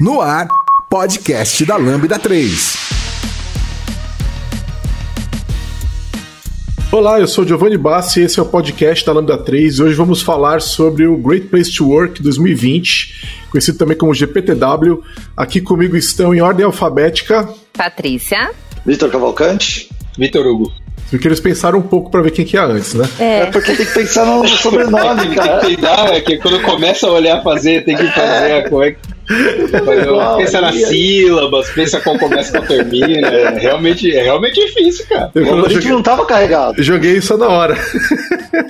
No ar, podcast da Lambda 3. Olá, eu sou Giovanni Bassi e esse é o podcast da Lambda 3 e hoje vamos falar sobre o Great Place to Work 2020, conhecido também como GPTW. Aqui comigo estão em ordem alfabética Patrícia, Vitor Cavalcante, Vitor Hugo. Porque eles pensaram um pouco para ver quem que é antes, né? É. é porque tem que pensar no sobrenome, cara. Tem que peidar, é que quando começa a olhar fazer, tem que fazer como é que. pensa nas sílabas, pensa qual começa e qual termina. É realmente, é realmente difícil, cara. Eu, a gente joguei, não tava carregado. Joguei isso na hora.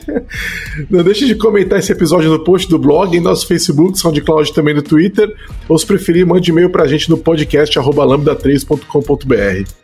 não deixe de comentar esse episódio no post do blog, em nosso Facebook, SoundCloud também no Twitter. Ou se preferir, mande e-mail pra gente no podcast lambda3.com.br.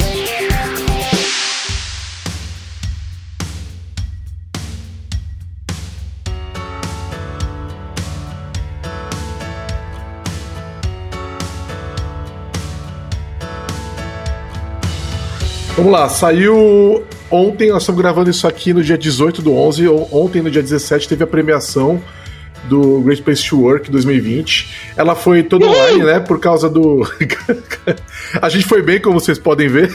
Vamos lá, saiu ontem, nós estamos gravando isso aqui no dia 18 do 11, ontem no dia 17 teve a premiação do Great Place to Work 2020. Ela foi toda online, né? Por causa do. a gente foi bem, como vocês podem ver.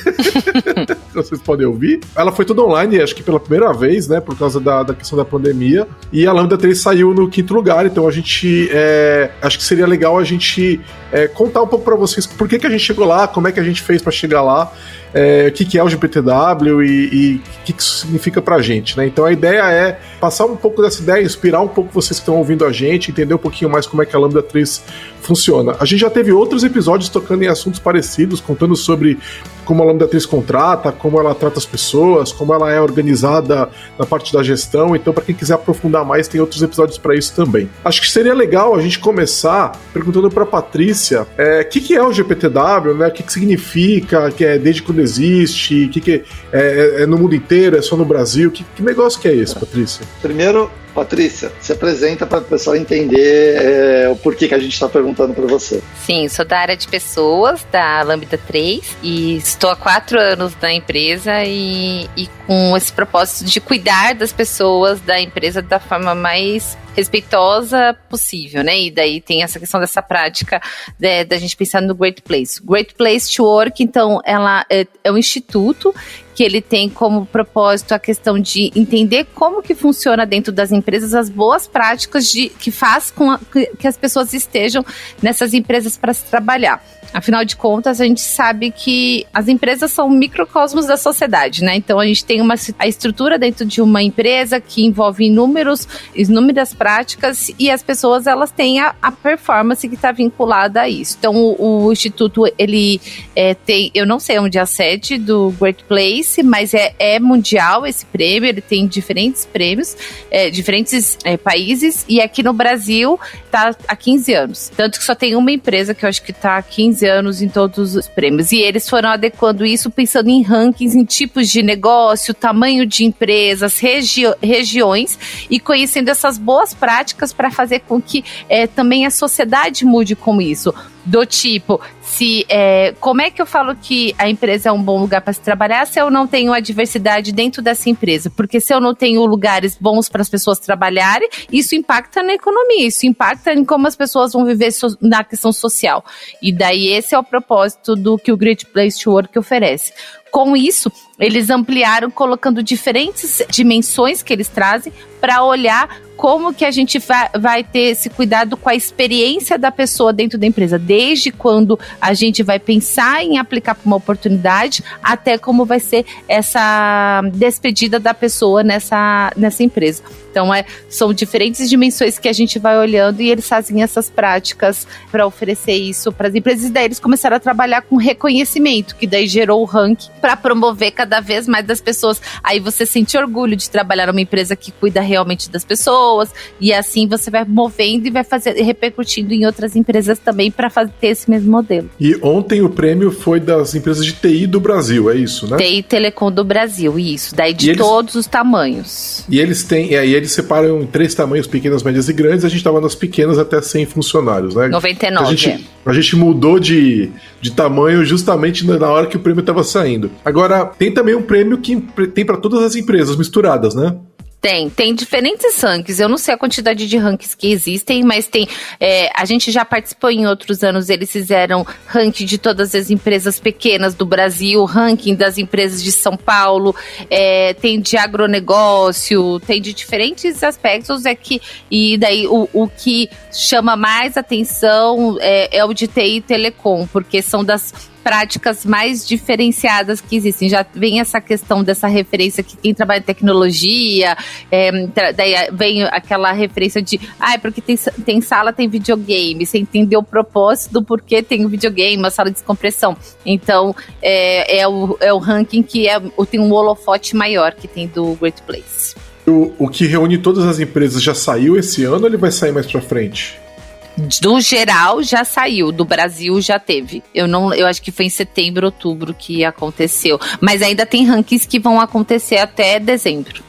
vocês podem ouvir. Ela foi toda online, acho que pela primeira vez, né? Por causa da, da questão da pandemia. E a Lambda 3 saiu no quinto lugar, então a gente. É, acho que seria legal a gente é, contar um pouco para vocês por que, que a gente chegou lá, como é que a gente fez para chegar lá é, o que, que é o GPTW e, o que, que isso significa pra gente, né? Então a ideia é passar um pouco dessa ideia, inspirar um pouco vocês que estão ouvindo a gente, entender um pouquinho mais como é que a Lambda 3 funciona. A gente já teve outros episódios tocando em assuntos parecidos, contando sobre como a Lambda 3 contrata, como ela trata as pessoas, como ela é organizada na parte da gestão. Então, para quem quiser aprofundar mais, tem outros episódios para isso também. Acho que seria legal a gente começar perguntando para Patrícia o é, que, que é o GPTW, né? O que, que significa, que é desde quando existe, o que, que é, é, é, no mundo inteiro, é só no Brasil? Que, que negócio que é esse, Patrícia? Primeiro, Patrícia, se apresenta para o pessoal entender é, o porquê que a gente está perguntando para você. Sim, sou da área de pessoas da Lambda 3 e estou há quatro anos na empresa e, e com esse propósito de cuidar das pessoas da empresa da forma mais respeitosa possível, né? E daí tem essa questão dessa prática né, da gente pensar no Great Place. Great Place to Work, então, ela é, é um instituto que ele tem como propósito a questão de entender como que funciona dentro das empresas as boas práticas de, que faz com a, que, as pessoas estejam nessas empresas para se trabalhar. Afinal de contas, a gente sabe que as empresas são microcosmos da sociedade, né? Então a gente tem uma a estrutura dentro de uma empresa que envolve inúmeros, inúmeras práticas e as pessoas elas têm a, a performance que está vinculada a isso. Então o, o instituto ele é, tem, eu não sei onde é a sede do Great Place, mas é, é mundial esse prêmio. Ele tem diferentes prêmios, é, diferentes é, países e aqui no Brasil está há 15 anos. Tanto que só tem uma empresa que eu acho que está há 15 anos em todos os prêmios. E eles foram adequando isso pensando em rankings, em tipos de negócio, tamanho de empresas, regi regiões e conhecendo essas boas práticas para fazer com que é, também a sociedade mude com isso. Do tipo, se é, como é que eu falo que a empresa é um bom lugar para se trabalhar se eu não tenho a diversidade dentro dessa empresa? Porque se eu não tenho lugares bons para as pessoas trabalharem, isso impacta na economia, isso impacta em como as pessoas vão viver so, na questão social. E daí esse é o propósito do que o Great Place to Work oferece. Com isso, eles ampliaram colocando diferentes dimensões que eles trazem para olhar como que a gente vai, vai ter esse cuidado com a experiência da pessoa dentro da empresa, desde quando a gente vai pensar em aplicar para uma oportunidade até como vai ser essa despedida da pessoa nessa, nessa empresa. Então, é, são diferentes dimensões que a gente vai olhando e eles fazem essas práticas para oferecer isso para as empresas. E daí eles começaram a trabalhar com reconhecimento, que daí gerou o ranking para promover cada vez mais das pessoas. Aí você sente orgulho de trabalhar numa empresa que cuida realmente das pessoas, e assim você vai movendo e vai fazer repercutindo em outras empresas também para ter esse mesmo modelo. E ontem o prêmio foi das empresas de TI do Brasil, é isso, né? TI Telecom do Brasil, isso. Daí de eles, todos os tamanhos. E eles têm, e aí eles separam em três tamanhos, pequenas, médias e grandes. A gente estava nas pequenas até 100 funcionários, né? 99. A gente, é. a gente mudou de, de tamanho justamente na hora que o prêmio estava saindo. Agora, tem também um prêmio que tem para todas as empresas misturadas, né? Tem, tem diferentes rankings. Eu não sei a quantidade de rankings que existem, mas tem. É, a gente já participou em outros anos, eles fizeram ranking de todas as empresas pequenas do Brasil, ranking das empresas de São Paulo, é, tem de agronegócio, tem de diferentes aspectos. É que, e daí o, o que chama mais atenção é, é o de TI e Telecom, porque são das práticas mais diferenciadas que existem. Já vem essa questão dessa referência que quem trabalha em tecnologia, é, daí vem aquela referência de, ah, é porque tem, tem sala, tem videogame. Você entendeu o propósito do porquê tem o videogame, uma sala de descompressão. Então, é, é, o, é o ranking que é, tem um holofote maior que tem do Great Place. O, o que reúne todas as empresas já saiu esse ano ou ele vai sair mais pra frente? Do geral já saiu, do Brasil já teve. Eu não, eu acho que foi em setembro, outubro que aconteceu, mas ainda tem rankings que vão acontecer até dezembro.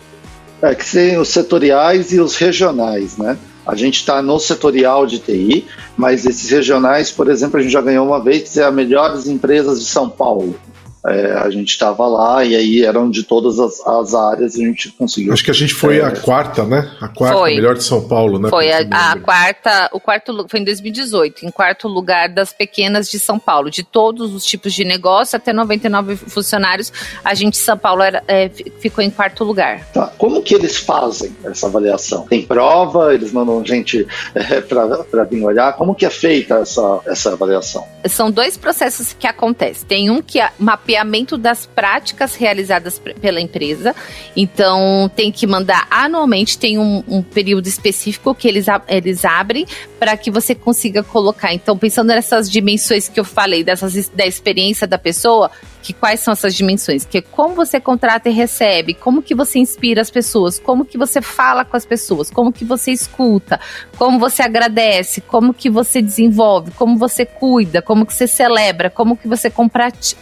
É que tem os setoriais e os regionais, né? A gente está no setorial de TI, mas esses regionais, por exemplo, a gente já ganhou uma vez que é a melhores empresas de São Paulo. É, a gente estava lá e aí eram de todas as, as, áreas e a gente conseguiu. Acho que a gente foi é, a quarta, né? A quarta foi. melhor de São Paulo, né? Foi a, a, quarta, o quarto foi em 2018, em quarto lugar das pequenas de São Paulo, de todos os tipos de negócio até 99 funcionários, a gente São Paulo era, é, ficou em quarto lugar. Tá. Como que eles fazem essa avaliação? Tem prova? Eles mandam gente é, para vir olhar? Como que é feita essa, essa avaliação? São dois processos que acontecem. Tem um que é mapeia mapeamento das práticas realizadas pela empresa. Então, tem que mandar anualmente, tem um, um período específico que eles, eles abrem para que você consiga colocar. Então, pensando nessas dimensões que eu falei, dessas, da experiência da pessoa, que quais são essas dimensões? Que como você contrata e recebe, como que você inspira as pessoas, como que você fala com as pessoas, como que você escuta, como você agradece, como que você desenvolve, como você cuida, como que você celebra, como que você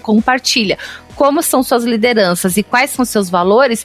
compartilha, como são suas lideranças e quais são seus valores,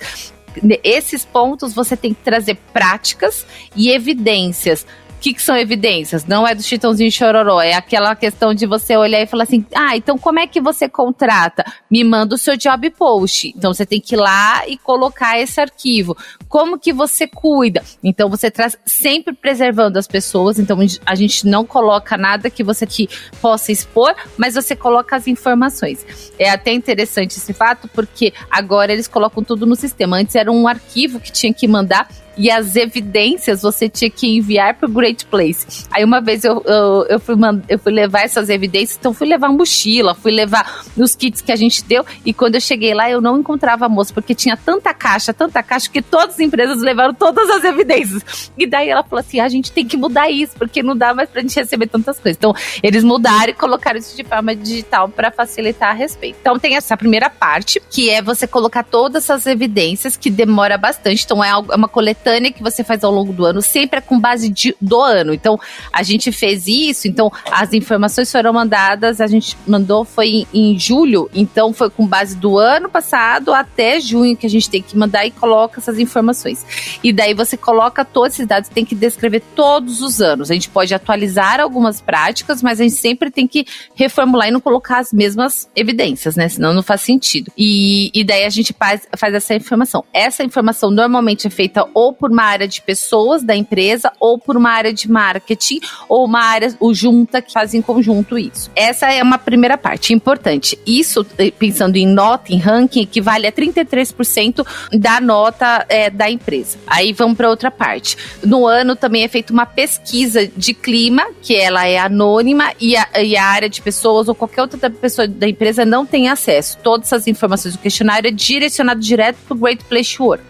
esses pontos você tem que trazer práticas e evidências que, que são evidências? Não é do Chitãozinho Chororó, é aquela questão de você olhar e falar assim: ah, então como é que você contrata? Me manda o seu job post. Então você tem que ir lá e colocar esse arquivo. Como que você cuida? Então você traz sempre preservando as pessoas. Então a gente não coloca nada que você que possa expor, mas você coloca as informações. É até interessante esse fato porque agora eles colocam tudo no sistema. Antes era um arquivo que tinha que mandar e as evidências você tinha que enviar para o Great Place. Aí uma vez eu, eu, eu, fui, eu fui levar essas evidências, então fui levar mochila, fui levar os kits que a gente deu, e quando eu cheguei lá eu não encontrava a moça, porque tinha tanta caixa, tanta caixa, que todas as empresas levaram todas as evidências. E daí ela falou assim: ah, a gente tem que mudar isso, porque não dá mais pra gente receber tantas coisas. Então eles mudaram e colocaram isso de forma digital para facilitar a respeito. Então tem essa primeira parte, que é você colocar todas essas evidências, que demora bastante, então é, é uma coletânea coletânea que você faz ao longo do ano, sempre é com base de, do ano. Então, a gente fez isso, então as informações foram mandadas, a gente mandou foi em, em julho, então foi com base do ano passado até junho que a gente tem que mandar e coloca essas informações. E daí você coloca todos esses dados, tem que descrever todos os anos. A gente pode atualizar algumas práticas, mas a gente sempre tem que reformular e não colocar as mesmas evidências, né? Senão não faz sentido. E, e daí a gente faz, faz essa informação. Essa informação normalmente é feita ou por uma área de pessoas da empresa, ou por uma área de marketing, ou uma área o junta que faz em conjunto isso. Essa é uma primeira parte importante. Isso, eh, pensando em nota, em ranking, equivale a 33% da nota é, da empresa. Aí vamos para outra parte. No ano também é feita uma pesquisa de clima, que ela é anônima, e a, e a área de pessoas ou qualquer outra pessoa da empresa não tem acesso. Todas essas informações do questionário é direcionado direto para o Great Place Work.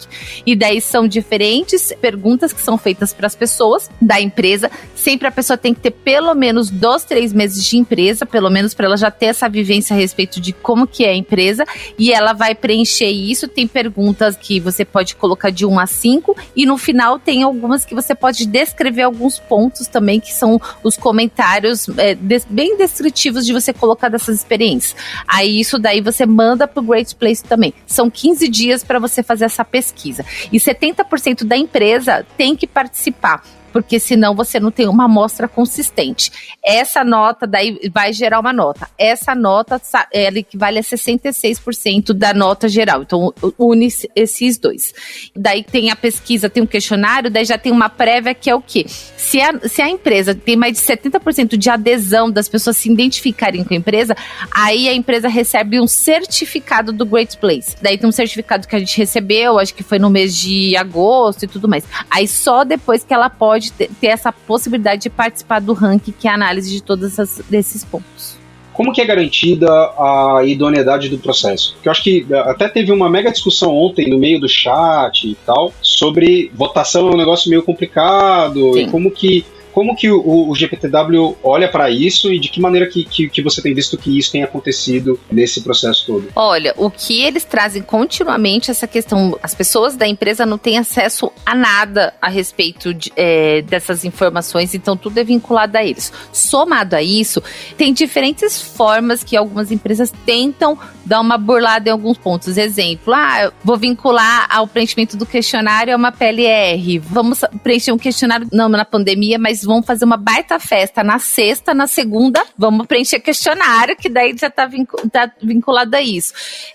E daí são diferentes diferentes perguntas que são feitas para as pessoas da empresa. Sempre a pessoa tem que ter pelo menos dois, três meses de empresa, pelo menos para ela já ter essa vivência a respeito de como que é a empresa. E ela vai preencher isso. Tem perguntas que você pode colocar de 1 a 5 e no final tem algumas que você pode descrever alguns pontos também que são os comentários é, bem descritivos de você colocar dessas experiências. Aí isso daí você manda para o Great Place também. São 15 dias para você fazer essa pesquisa. E 70% da empresa tem que participar porque senão você não tem uma amostra consistente. Essa nota daí vai gerar uma nota. Essa nota ela equivale a 66% da nota geral. Então une esses dois. Daí tem a pesquisa, tem um questionário, daí já tem uma prévia que é o quê? Se a, se a empresa tem mais de 70% de adesão das pessoas se identificarem com a empresa, aí a empresa recebe um certificado do Great Place. Daí tem um certificado que a gente recebeu, acho que foi no mês de agosto e tudo mais. Aí só depois que ela pode pode ter, ter essa possibilidade de participar do ranking, que é a análise de todos esses pontos. Como que é garantida a idoneidade do processo? Porque eu acho que eh, até teve uma mega discussão ontem no meio do chat e tal sobre votação é um negócio meio complicado Sim. e como que como que o, o GPTW olha para isso e de que maneira que, que, que, você tem visto que isso tem acontecido nesse processo todo? Olha, o que eles trazem continuamente essa questão, as pessoas da empresa não têm acesso a nada a respeito de, é, dessas informações, então tudo é vinculado a eles. Somado a isso, tem diferentes formas que algumas empresas tentam dar uma burlada em alguns pontos. Exemplo, ah, vou vincular ao preenchimento do questionário a uma PLR. Vamos preencher um questionário não na pandemia, mas vão fazer uma baita festa na sexta, na segunda, vamos preencher questionário, que daí já está tá vinculado a isso.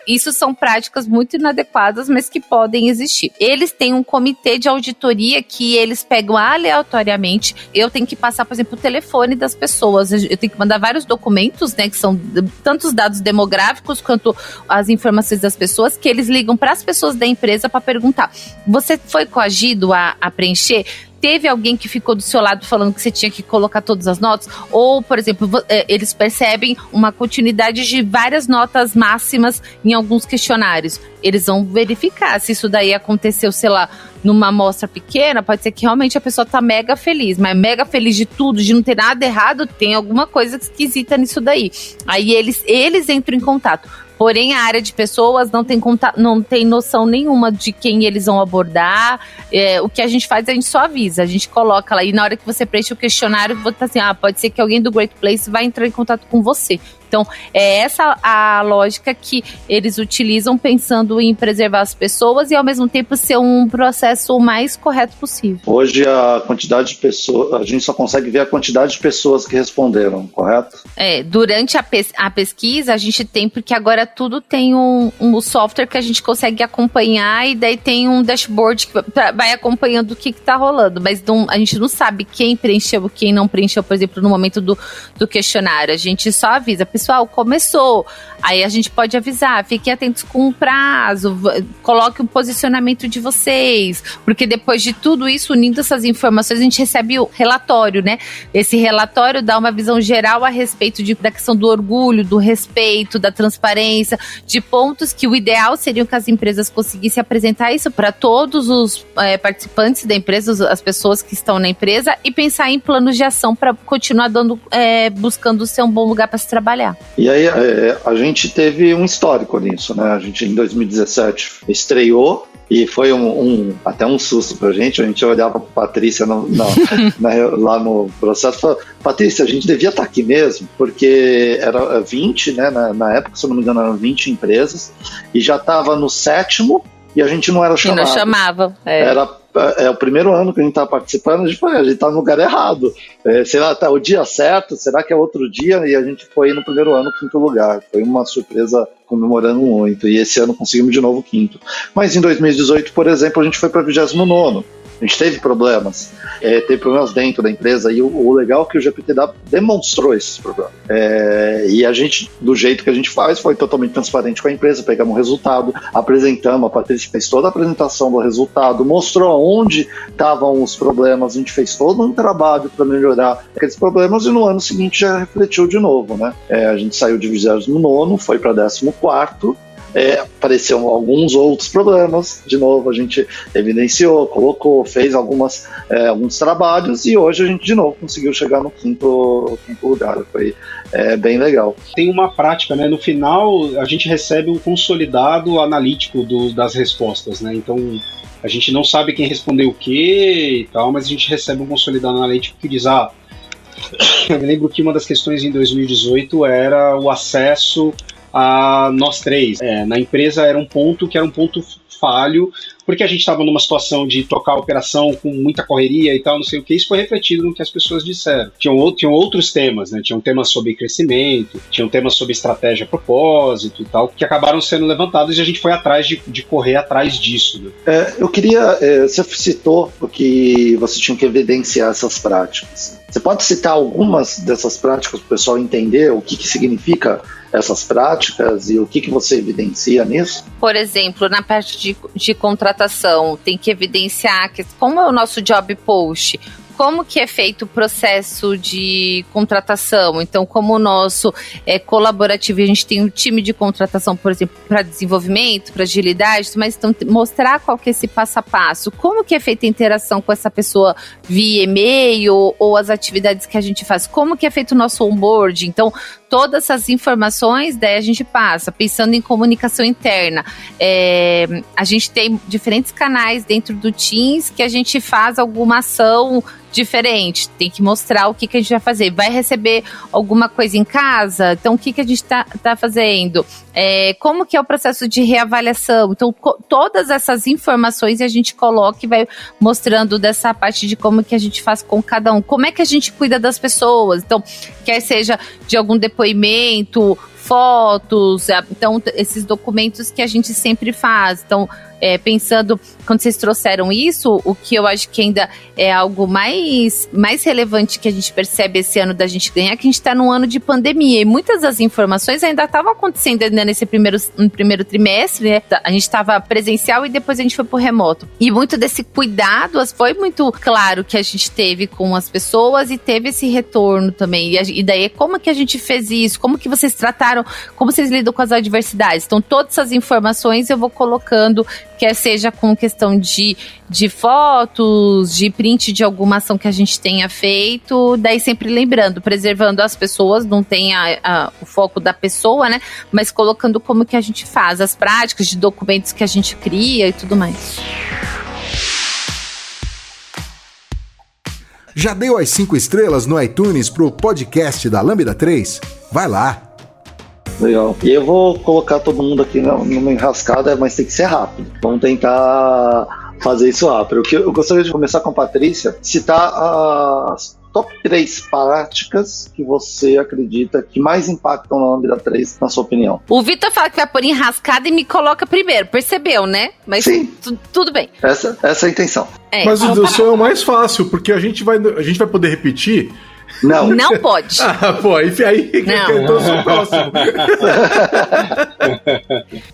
Isso são práticas muito inadequadas, mas que podem existir. Eles têm um comitê de auditoria que eles pegam aleatoriamente. Eu tenho que passar, por exemplo, o telefone das pessoas. Eu tenho que mandar vários documentos, né, que são tanto os dados demográficos quanto as informações das pessoas, que eles ligam para as pessoas da empresa para perguntar: você foi coagido a, a preencher? Teve alguém que ficou do seu lado falando que você tinha que colocar todas as notas, ou, por exemplo, é, eles percebem uma continuidade de várias notas máximas em alguns questionários. Eles vão verificar se isso daí aconteceu, sei lá, numa amostra pequena, pode ser que realmente a pessoa tá mega feliz, mas mega feliz de tudo, de não ter nada errado, tem alguma coisa esquisita nisso daí. Aí eles, eles entram em contato. Porém, a área de pessoas não tem, não tem noção nenhuma de quem eles vão abordar. É, o que a gente faz, a gente só avisa. A gente coloca lá. E na hora que você preenche o questionário, você tá assim: ah, pode ser que alguém do Great Place vai entrar em contato com você. Então, é essa a lógica que eles utilizam pensando em preservar as pessoas e ao mesmo tempo ser um processo o mais correto possível. Hoje a quantidade de pessoas, a gente só consegue ver a quantidade de pessoas que responderam, correto? É, durante a, pes a pesquisa a gente tem, porque agora tudo tem um, um software que a gente consegue acompanhar e daí tem um dashboard que vai acompanhando o que está rolando, mas não, a gente não sabe quem preencheu, quem não preencheu, por exemplo, no momento do, do questionário. A gente só avisa, pessoal, começou. Aí a gente pode avisar, fiquem atentos com o prazo, coloque o posicionamento de vocês, porque depois de tudo isso, unindo essas informações, a gente recebe o relatório, né? Esse relatório dá uma visão geral a respeito de, da questão do orgulho, do respeito, da transparência, de pontos que o ideal seria que as empresas conseguissem apresentar isso para todos os é, participantes da empresa, as pessoas que estão na empresa, e pensar em planos de ação para continuar dando, é, buscando ser um bom lugar para se trabalhar. E aí é, a gente teve um histórico nisso, né? A gente em 2017 estreou e foi um, um, até um susto pra gente. A gente olhava pra Patrícia no, na, lá no processo e falava: Patrícia, a gente devia estar tá aqui mesmo, porque era 20, né? Na, na, época, se eu não me engano, eram 20 empresas, e já estava no sétimo e a gente não era chamado. E não chamava. É. Era é, é o primeiro ano que a gente está participando, a gente foi, a gente está no lugar errado. É, sei lá, tá o dia certo, será que é outro dia? E a gente foi no primeiro ano, quinto lugar. Foi uma surpresa comemorando muito. E esse ano conseguimos de novo quinto. Mas em 2018, por exemplo, a gente foi para 29 a gente teve problemas, é, teve problemas dentro da empresa e o, o legal é que o GPTW demonstrou esses problemas. É, e a gente, do jeito que a gente faz, foi totalmente transparente com a empresa, pegamos o resultado, apresentamos, a Patrícia fez toda a apresentação do resultado, mostrou onde estavam os problemas, a gente fez todo um trabalho para melhorar aqueles problemas e no ano seguinte já refletiu de novo, né? É, a gente saiu de 29 foi para 14 é, apareceram alguns outros problemas. De novo, a gente evidenciou, colocou, fez algumas, é, alguns trabalhos e hoje a gente de novo conseguiu chegar no quinto, quinto lugar. Foi é, bem legal. Tem uma prática, né? No final, a gente recebe um consolidado analítico do, das respostas, né? Então, a gente não sabe quem respondeu o que e tal, mas a gente recebe um consolidado analítico que diz: ah, eu lembro que uma das questões em 2018 era o acesso a nós três. É, na empresa era um ponto que era um ponto falho, porque a gente estava numa situação de tocar a operação com muita correria e tal, não sei o que, isso foi refletido no que as pessoas disseram. Tinham, tinham outros temas, né? Tinham temas sobre crescimento, tinham temas sobre estratégia, propósito e tal, que acabaram sendo levantados e a gente foi atrás de, de correr atrás disso. Né? É, eu queria, é, você citou que você tinha que evidenciar essas práticas. Você pode citar algumas dessas práticas para o pessoal entender o que, que significa essas práticas e o que, que você evidencia nisso? Por exemplo, na parte de, de contratação, tem que evidenciar que, como é o nosso job post, como que é feito o processo de contratação. Então, como o nosso é colaborativo, a gente tem um time de contratação, por exemplo, para desenvolvimento, para agilidade, mas então mostrar qual que é esse passo a passo, como que é feita a interação com essa pessoa via e-mail ou as atividades que a gente faz, como que é feito o nosso onboard. Então, todas essas informações, daí a gente passa, pensando em comunicação interna. É, a gente tem diferentes canais dentro do Teams que a gente faz alguma ação diferente, tem que mostrar o que, que a gente vai fazer. Vai receber alguma coisa em casa? Então, o que, que a gente está tá fazendo? É, como que é o processo de reavaliação? Então, todas essas informações a gente coloca e vai mostrando dessa parte de como que a gente faz com cada um. Como é que a gente cuida das pessoas? Então, quer seja de algum depoimento, fotos, então esses documentos que a gente sempre faz. Então, é, pensando, quando vocês trouxeram isso, o que eu acho que ainda é algo mais, mais relevante que a gente percebe esse ano da gente ganhar, é que a gente está num ano de pandemia e muitas das informações ainda estavam acontecendo ainda nesse primeiro, no primeiro trimestre, né? A gente estava presencial e depois a gente foi pro remoto. E muito desse cuidado foi muito claro que a gente teve com as pessoas e teve esse retorno também. E, e daí, como que a gente fez isso? Como que vocês trataram? Como vocês lidam com as adversidades? Então, todas essas informações eu vou colocando quer seja com questão de, de fotos, de print de alguma ação que a gente tenha feito, daí sempre lembrando, preservando as pessoas, não tem a, a, o foco da pessoa, né? Mas colocando como que a gente faz, as práticas de documentos que a gente cria e tudo mais. Já deu as cinco estrelas no iTunes pro podcast da Lambda 3? Vai lá! Legal. E eu vou colocar todo mundo aqui numa enrascada, mas tem que ser rápido. Vamos tentar fazer isso rápido. Eu gostaria de começar com a Patrícia, citar as top 3 práticas que você acredita que mais impactam na Lambda 3, na sua opinião? O Vitor fala que vai pôr enrascada e me coloca primeiro, percebeu, né? Mas Sim. tudo bem. Essa, essa é a intenção. É, Mas o seu é o mais fácil, porque a gente vai, a gente vai poder repetir não. Não pode. Ah, pô, aí, aí não. eu tô próximo.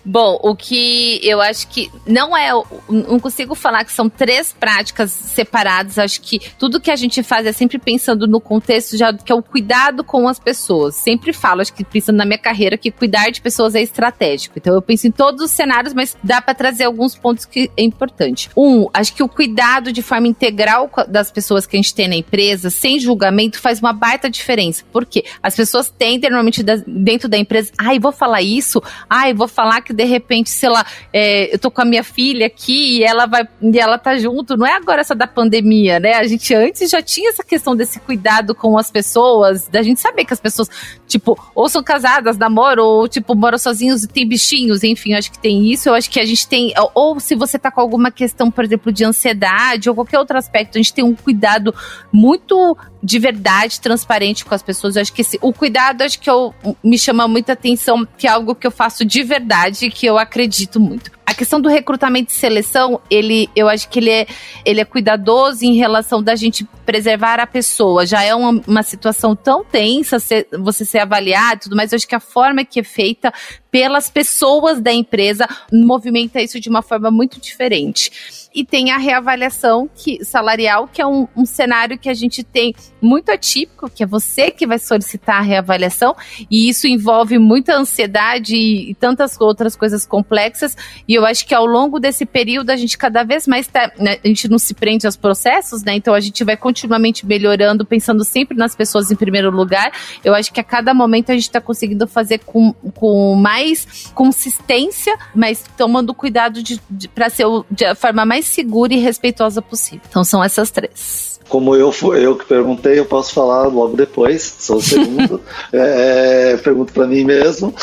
Bom, o que eu acho que não é. Não consigo falar que são três práticas separadas. Acho que tudo que a gente faz é sempre pensando no contexto já que é o cuidado com as pessoas. Sempre falo, acho que pensando na minha carreira, que cuidar de pessoas é estratégico. Então eu penso em todos os cenários, mas dá para trazer alguns pontos que é importante. Um, acho que o cuidado de forma integral das pessoas que a gente tem na empresa, sem julgamento, faz uma baita diferença. Porque as pessoas tendem normalmente dentro da empresa, ai, vou falar isso, ai, vou falar que de repente, sei lá, é, eu tô com a minha filha aqui e ela vai e ela tá junto. Não é agora essa da pandemia, né? A gente antes já tinha essa questão desse cuidado com as pessoas, da gente saber que as pessoas, tipo, ou são casadas, namoram, ou tipo, moram sozinhos e tem bichinhos, enfim, acho que tem isso. Eu acho que a gente tem, ou se você tá com alguma questão, por exemplo, de ansiedade ou qualquer outro aspecto, a gente tem um cuidado muito de verdade, transparente com as pessoas. Eu acho que esse, o cuidado, acho que eu, me chama muita atenção, que é algo que eu faço de verdade, que eu acredito muito. A questão do recrutamento e seleção, ele, eu acho que ele é, ele é cuidadoso em relação da gente preservar a pessoa já é uma, uma situação tão tensa, você ser avaliado e tudo mais, eu acho que a forma que é feita pelas pessoas da empresa movimenta isso de uma forma muito diferente e tem a reavaliação que, salarial, que é um, um, cenário que a gente tem muito atípico, que é você que vai solicitar a reavaliação, e isso envolve muita ansiedade e, e tantas outras coisas complexas, e eu acho que ao longo desse período a gente cada vez mais tá, né, a gente não se prende aos processos, né? Então a gente vai continuamente melhorando, pensando sempre nas pessoas em primeiro lugar. Eu acho que a cada momento a gente está conseguindo fazer com, com mais consistência, mas tomando cuidado de, de para ser o, de a forma mais segura e respeitosa possível. Então são essas três. Como eu fui eu que perguntei, eu posso falar logo depois, sou o segundo. é, pergunto para mim mesmo.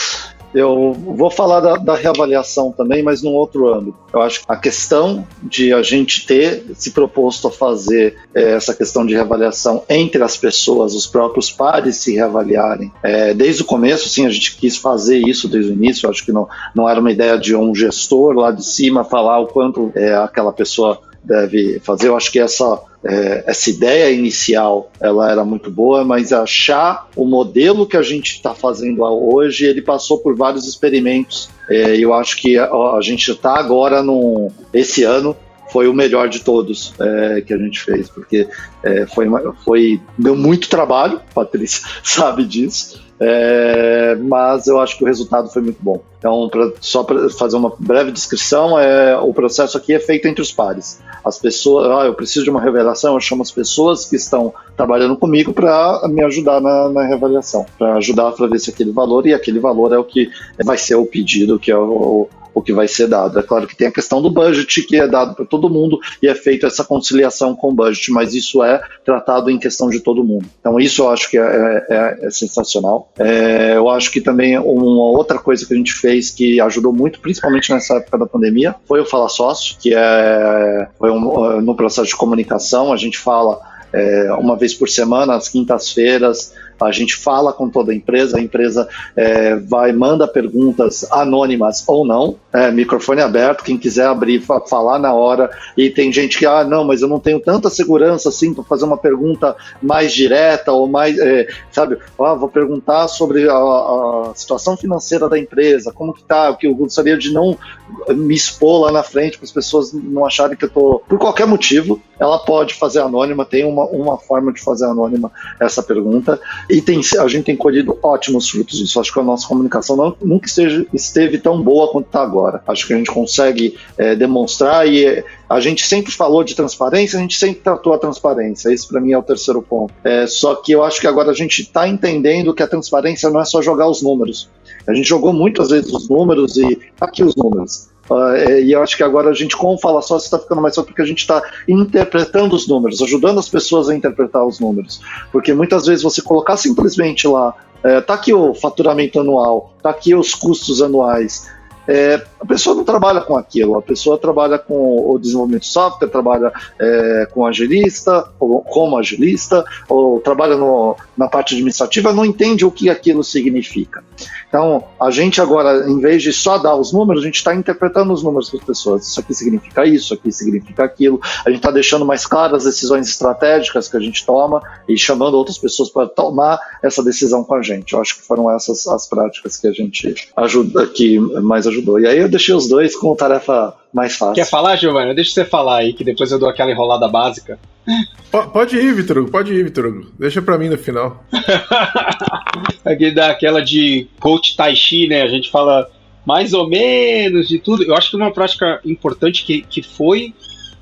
Eu vou falar da, da, reavaliação também, mas num outro âmbito. Eu acho que a questão de a gente ter se proposto a fazer é, essa questão de reavaliação entre as pessoas, os próprios pares se reavaliarem. É, desde o começo, sim, a gente quis fazer isso desde o início. Eu acho que não, não era uma ideia de um gestor lá de cima falar o quanto é, aquela pessoa deve fazer. Eu acho que essa, é, essa ideia inicial ela era muito boa, mas achar o modelo que a gente está fazendo hoje, ele passou por vários experimentos. É, eu acho que a, a gente está agora no esse ano foi o melhor de todos é, que a gente fez, porque é, foi, foi deu muito trabalho, Patrícia sabe disso. É, mas eu acho que o resultado foi muito bom. Então, pra, só para fazer uma breve descrição, é, o processo aqui é feito entre os pares. As pessoas, ah, eu preciso de uma revelação, eu chamo as pessoas que estão trabalhando comigo para me ajudar na, na revelação, para ajudar a ver se aquele valor, e aquele valor é o que vai ser o pedido, que é o, o que vai ser dado. É claro que tem a questão do budget, que é dado para todo mundo e é feita essa conciliação com o budget, mas isso é tratado em questão de todo mundo. Então, isso eu acho que é, é, é sensacional. É, eu acho que também uma outra coisa que a gente fez que ajudou muito, principalmente nessa época da pandemia, foi o Fala Sócio, que é foi um, no processo de comunicação, a gente fala é, uma vez por semana, às quintas-feiras, a gente fala com toda a empresa, a empresa é, vai, manda perguntas anônimas ou não, é, microfone aberto, quem quiser abrir, falar na hora. E tem gente que, ah, não, mas eu não tenho tanta segurança assim para fazer uma pergunta mais direta ou mais, é, sabe, ah, vou perguntar sobre a, a, situação financeira da empresa, como que tá, que eu gostaria de não me expor lá na frente para as pessoas não acharem que eu tô, por qualquer motivo, ela pode fazer anônima, tem uma, uma forma de fazer anônima essa pergunta. E tem, a gente tem colhido ótimos frutos disso. Acho que a nossa comunicação não, nunca esteja, esteve tão boa quanto está agora. Acho que a gente consegue é, demonstrar e é, a gente sempre falou de transparência, a gente sempre tratou a transparência. Esse para mim é o terceiro ponto. É, só que eu acho que agora a gente está entendendo que a transparência não é só jogar os números. A gente jogou muitas vezes os números e aqui os números. Uh, e eu acho que agora a gente, com o Fala Só, está ficando mais só porque a gente está interpretando os números, ajudando as pessoas a interpretar os números. Porque muitas vezes você colocar simplesmente lá, é, tá aqui o faturamento anual, tá aqui os custos anuais, é, a pessoa não trabalha com aquilo, a pessoa trabalha com o desenvolvimento de software, trabalha é, com agilista, ou como agilista, ou trabalha no, na parte administrativa, não entende o que aquilo significa. Então, a gente agora, em vez de só dar os números, a gente está interpretando os números para as pessoas. Isso aqui significa isso, isso aqui significa aquilo. A gente está deixando mais claras as decisões estratégicas que a gente toma e chamando outras pessoas para tomar essa decisão com a gente. Eu acho que foram essas as práticas que a gente ajuda, que mais ajuda ajudou. E aí eu deixei os dois com tarefa mais fácil. Quer falar, Giovanni? Deixa você falar aí, que depois eu dou aquela enrolada básica. Pode ir, Vitor pode ir, Vitor. Deixa pra mim no final. Aqui dá aquela de coach tai chi, né? A gente fala mais ou menos de tudo. Eu acho que uma prática importante que, que foi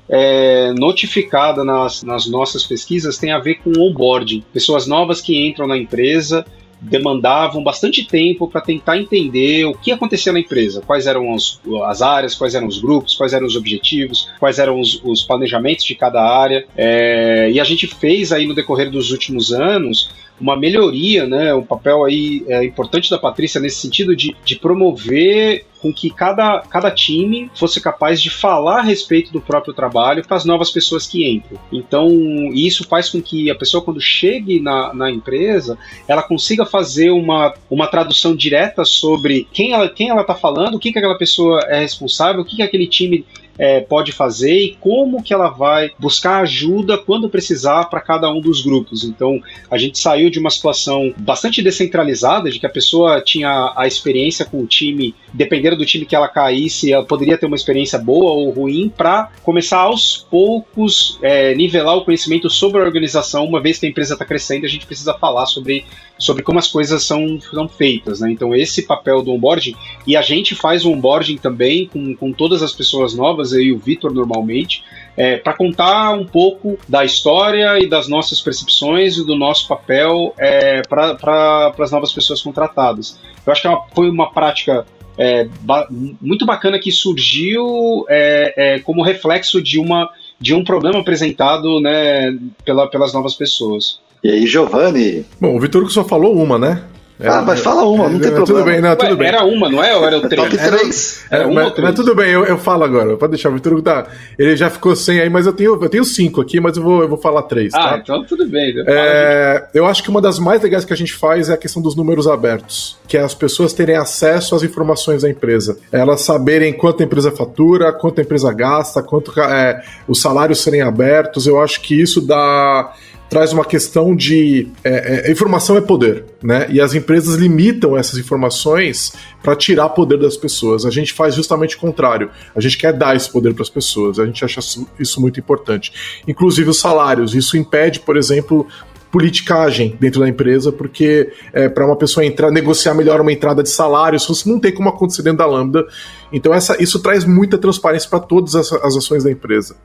é, notificada nas, nas nossas pesquisas tem a ver com onboarding. Pessoas novas que entram na empresa demandavam bastante tempo para tentar entender o que acontecia na empresa, quais eram os, as áreas, quais eram os grupos, quais eram os objetivos, quais eram os, os planejamentos de cada área. É, e a gente fez aí no decorrer dos últimos anos uma melhoria, né, um papel aí é, importante da Patrícia nesse sentido de, de promover com que cada, cada time fosse capaz de falar a respeito do próprio trabalho para as novas pessoas que entram. Então, isso faz com que a pessoa, quando chegue na, na empresa, ela consiga fazer uma, uma tradução direta sobre quem ela quem ela está falando, o que, que aquela pessoa é responsável, o que, que aquele time é, pode fazer e como que ela vai buscar ajuda quando precisar para cada um dos grupos. Então, a gente saiu de uma situação bastante descentralizada, de que a pessoa tinha a experiência com o time, dependendo do time que ela caísse, ela poderia ter uma experiência boa ou ruim, para começar aos poucos é, nivelar o conhecimento sobre a organização. Uma vez que a empresa está crescendo, a gente precisa falar sobre, sobre como as coisas são, são feitas. Né? Então, esse papel do onboarding, e a gente faz o onboarding também com, com todas as pessoas novas, eu e o Vitor normalmente, é, para contar um pouco da história e das nossas percepções e do nosso papel é, para as novas pessoas contratadas. Eu acho que é uma, foi uma prática é, ba muito bacana que surgiu é, é, como reflexo de, uma, de um problema apresentado né, pela, pelas novas pessoas. E aí, Giovanni? Bom, o Vitor só falou uma, né? Ah, mas fala uma, não tem problema. Tudo bem, não, tudo Ué, bem. Era uma, não é? Ou era o três? Top 3. Era, era uma mas, mas, tudo bem, eu, eu falo agora. Pode deixar, o Vitor tá. Ele já ficou sem aí, mas eu tenho, eu tenho cinco aqui, mas eu vou, eu vou falar três. Ah, tá? então tudo bem. É, eu acho que uma das mais legais que a gente faz é a questão dos números abertos, que é as pessoas terem acesso às informações da empresa. Elas saberem quanto a empresa fatura, quanto a empresa gasta, quanto é, os salários serem abertos. Eu acho que isso dá traz uma questão de é, é, informação é poder, né? E as empresas limitam essas informações para tirar poder das pessoas. A gente faz justamente o contrário. A gente quer dar esse poder para as pessoas. A gente acha isso muito importante. Inclusive os salários. Isso impede, por exemplo, politicagem dentro da empresa, porque é, para uma pessoa entrar, negociar melhor uma entrada de salário, isso não tem como acontecer dentro da Lambda. Então essa, isso traz muita transparência para todas as, as ações da empresa.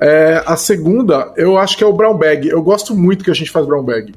É, a segunda, eu acho que é o brown bag. Eu gosto muito que a gente faz brown bag.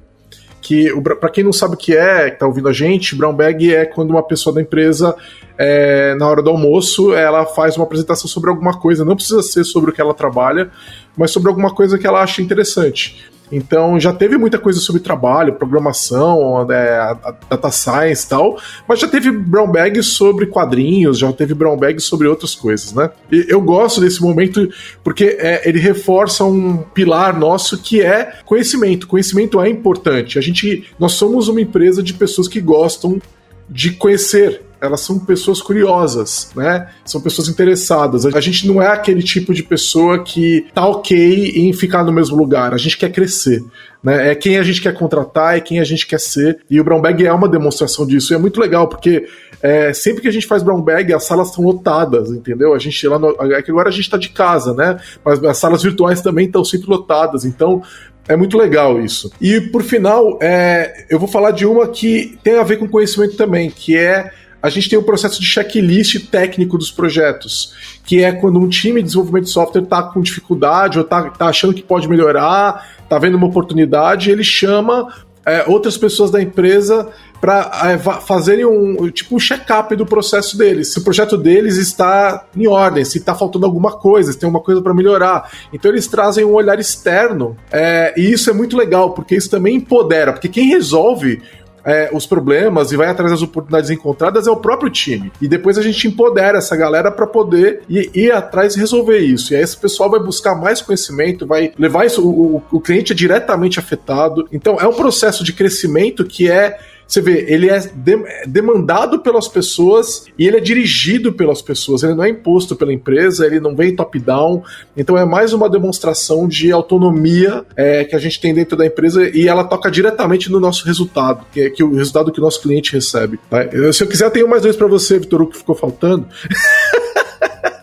Que, para quem não sabe o que é, que tá ouvindo a gente, brown bag é quando uma pessoa da empresa, é, na hora do almoço, ela faz uma apresentação sobre alguma coisa. Não precisa ser sobre o que ela trabalha, mas sobre alguma coisa que ela acha interessante. Então já teve muita coisa sobre trabalho, programação, é, data science e tal, mas já teve brown bag sobre quadrinhos, já teve brown bag sobre outras coisas, né? E eu gosto desse momento porque é, ele reforça um pilar nosso que é conhecimento. Conhecimento é importante. A gente, nós somos uma empresa de pessoas que gostam de conhecer elas são pessoas curiosas, né? São pessoas interessadas. A gente não é aquele tipo de pessoa que tá ok em ficar no mesmo lugar. A gente quer crescer. Né? É quem a gente quer contratar, é quem a gente quer ser. E o Brown Bag é uma demonstração disso. E é muito legal, porque é, sempre que a gente faz Brown Bag, as salas estão lotadas, entendeu? A gente lá no, é agora a gente está de casa, né? Mas as salas virtuais também estão sempre lotadas. Então, é muito legal isso. E por final, é, eu vou falar de uma que tem a ver com conhecimento também, que é a gente tem o um processo de checklist técnico dos projetos, que é quando um time de desenvolvimento de software está com dificuldade ou está tá achando que pode melhorar, está vendo uma oportunidade, ele chama é, outras pessoas da empresa para é, fazerem um tipo um check-up do processo deles, se o projeto deles está em ordem, se está faltando alguma coisa, se tem alguma coisa para melhorar. Então eles trazem um olhar externo é, e isso é muito legal porque isso também empodera, porque quem resolve é, os problemas e vai atrás das oportunidades encontradas é o próprio time. E depois a gente empodera essa galera para poder ir, ir, atrás e resolver isso. E aí esse pessoal vai buscar mais conhecimento, vai levar isso. O, o, o cliente é diretamente afetado. Então é um processo de crescimento que é você vê, ele é de, demandado pelas pessoas e ele é dirigido pelas pessoas. Ele não é imposto pela empresa, ele não vem top-down. Então é mais uma demonstração de autonomia é, que a gente tem dentro da empresa e ela toca diretamente no nosso resultado, que é que o resultado que o nosso cliente recebe. Tá? Se eu quiser, eu tenho mais dois para você, Vitor, o que ficou faltando.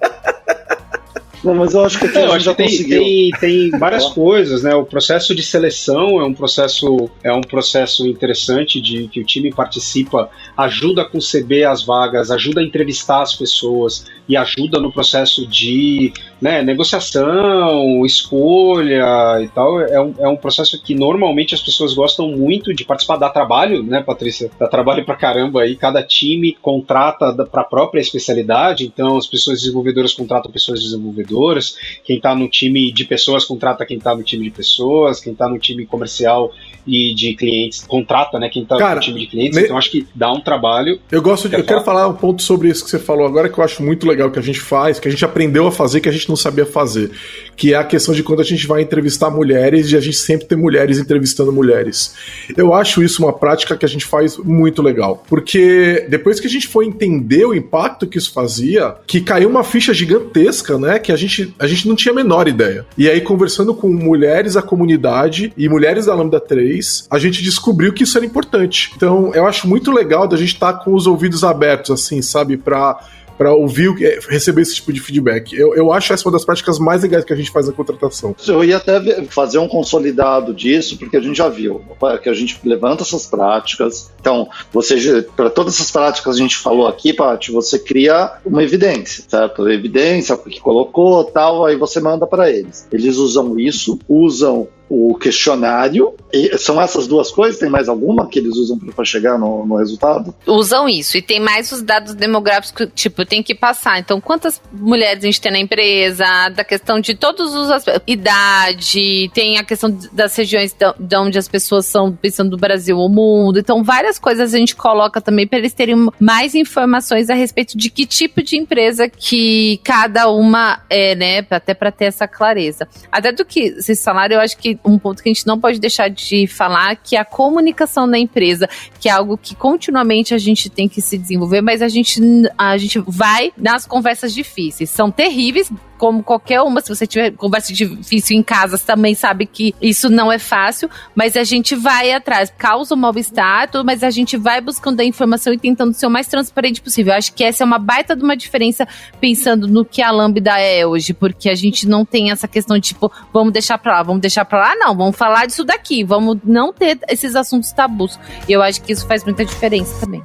Não, mas eu acho que, é, eu acho que tem, tem, tem, várias coisas, né? O processo de seleção é um processo é um processo interessante de que o time participa, ajuda a conceber as vagas, ajuda a entrevistar as pessoas e ajuda no processo de né, negociação, escolha e tal. É um, é um processo que normalmente as pessoas gostam muito de participar, dá trabalho, né, Patrícia? Dá trabalho pra caramba aí. Cada time contrata para a própria especialidade, então as pessoas desenvolvedoras contratam pessoas desenvolvedoras quem está no time de pessoas contrata quem está no time de pessoas, quem está no time comercial e de clientes contrata, né, quem está no time de clientes. Me... Então acho que dá um trabalho. Eu gosto de, eu falar? quero falar um ponto sobre isso que você falou agora que eu acho muito legal que a gente faz, que a gente aprendeu a fazer, que a gente não sabia fazer, que é a questão de quando a gente vai entrevistar mulheres e a gente sempre tem mulheres entrevistando mulheres. Eu acho isso uma prática que a gente faz muito legal, porque depois que a gente foi entender o impacto que isso fazia, que caiu uma ficha gigantesca, né, que a gente, a gente não tinha a menor ideia. E aí conversando com mulheres da comunidade e mulheres da Lambda 3, a gente descobriu que isso era importante. Então, eu acho muito legal da gente estar tá com os ouvidos abertos assim, sabe, para para ouvir, é, receber esse tipo de feedback. Eu, eu acho essa uma das práticas mais legais que a gente faz na contratação. Eu ia até fazer um consolidado disso, porque a gente já viu que a gente levanta essas práticas. Então, você para todas essas práticas que a gente falou aqui, Paty, você cria uma evidência, certo? Evidência, que colocou, tal, aí você manda para eles. Eles usam isso, usam o questionário. E são essas duas coisas? Tem mais alguma que eles usam para chegar no, no, resultado? Usam isso. E tem mais os dados demográficos, tipo, tem que passar. Então, quantas mulheres a gente tem na empresa, da questão de todos os aspectos. Idade, tem a questão das regiões de onde as pessoas são, pensando do Brasil ou mundo. Então, várias coisas a gente coloca também para eles terem mais informações a respeito de que tipo de empresa que cada uma é, né? Até para ter essa clareza. Até do que vocês falaram, eu acho que um ponto que a gente não pode deixar de falar, que é a comunicação da empresa, que é algo que continuamente a gente tem que se desenvolver, mas a gente, a gente vai nas conversas difíceis. São terríveis, como qualquer uma, se você tiver conversa difícil em casa, você também sabe que isso não é fácil, mas a gente vai atrás, causa um mal-estar, mas a gente vai buscando a informação e tentando ser o mais transparente possível. Eu acho que essa é uma baita de uma diferença pensando no que a Lambda é hoje, porque a gente não tem essa questão de tipo, vamos deixar pra lá, vamos deixar pra lá, não, vamos falar disso daqui, vamos não ter esses assuntos tabus. E eu acho que isso faz muita diferença também.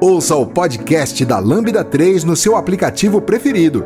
Ouça o podcast da Lambda 3 no seu aplicativo preferido.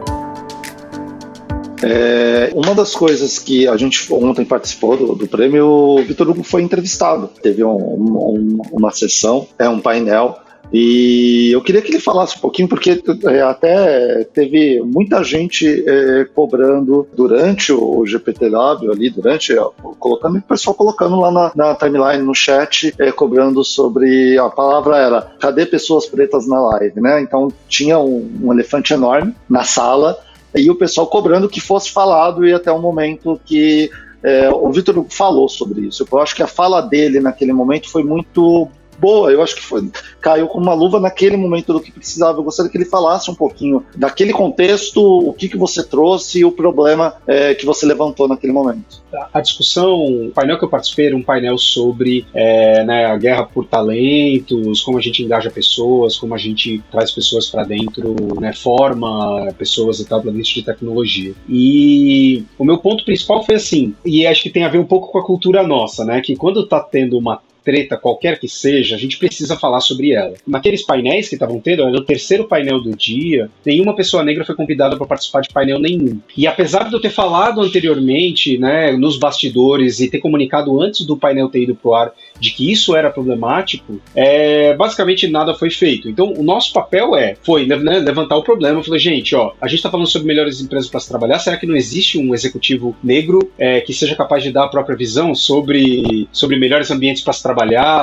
É, uma das coisas que a gente ontem participou do, do prêmio, o Vitor Hugo foi entrevistado. Teve um, um, uma sessão, é um painel e eu queria que ele falasse um pouquinho, porque é, até teve muita gente é, cobrando durante o GPTW ali, durante, colocando, o pessoal colocando lá na, na timeline, no chat, é, cobrando sobre, a palavra era, cadê pessoas pretas na live, né? Então tinha um, um elefante enorme na sala, e o pessoal cobrando que fosse falado e até um momento que é, o Vitor falou sobre isso. Eu acho que a fala dele naquele momento foi muito boa. Eu acho que foi, caiu com uma luva naquele momento do que precisava. Eu gostaria que ele falasse um pouquinho daquele contexto, o que, que você trouxe e o problema é, que você levantou naquele momento. A discussão, o painel que eu participei era um painel sobre é, né, a guerra por talentos, como a gente engaja pessoas, como a gente traz pessoas para dentro, né, forma pessoas e tal para dentro de tecnologia. E o meu ponto principal foi assim, e acho que tem a ver um pouco com a cultura nossa, né, que quando está tendo uma treta qualquer que seja, a gente precisa falar sobre ela. Naqueles painéis que estavam tendo, era o terceiro painel do dia, nenhuma pessoa negra foi convidada para participar de painel nenhum. E apesar de eu ter falado anteriormente, né, nos bastidores e ter comunicado antes do painel ter ido pro ar de que isso era problemático, é, basicamente nada foi feito. Então, o nosso papel é, foi né, levantar o problema. Falei, gente, ó, a gente está falando sobre melhores empresas para se trabalhar. Será que não existe um executivo negro é, que seja capaz de dar a própria visão sobre, sobre melhores ambientes para se trabalhar,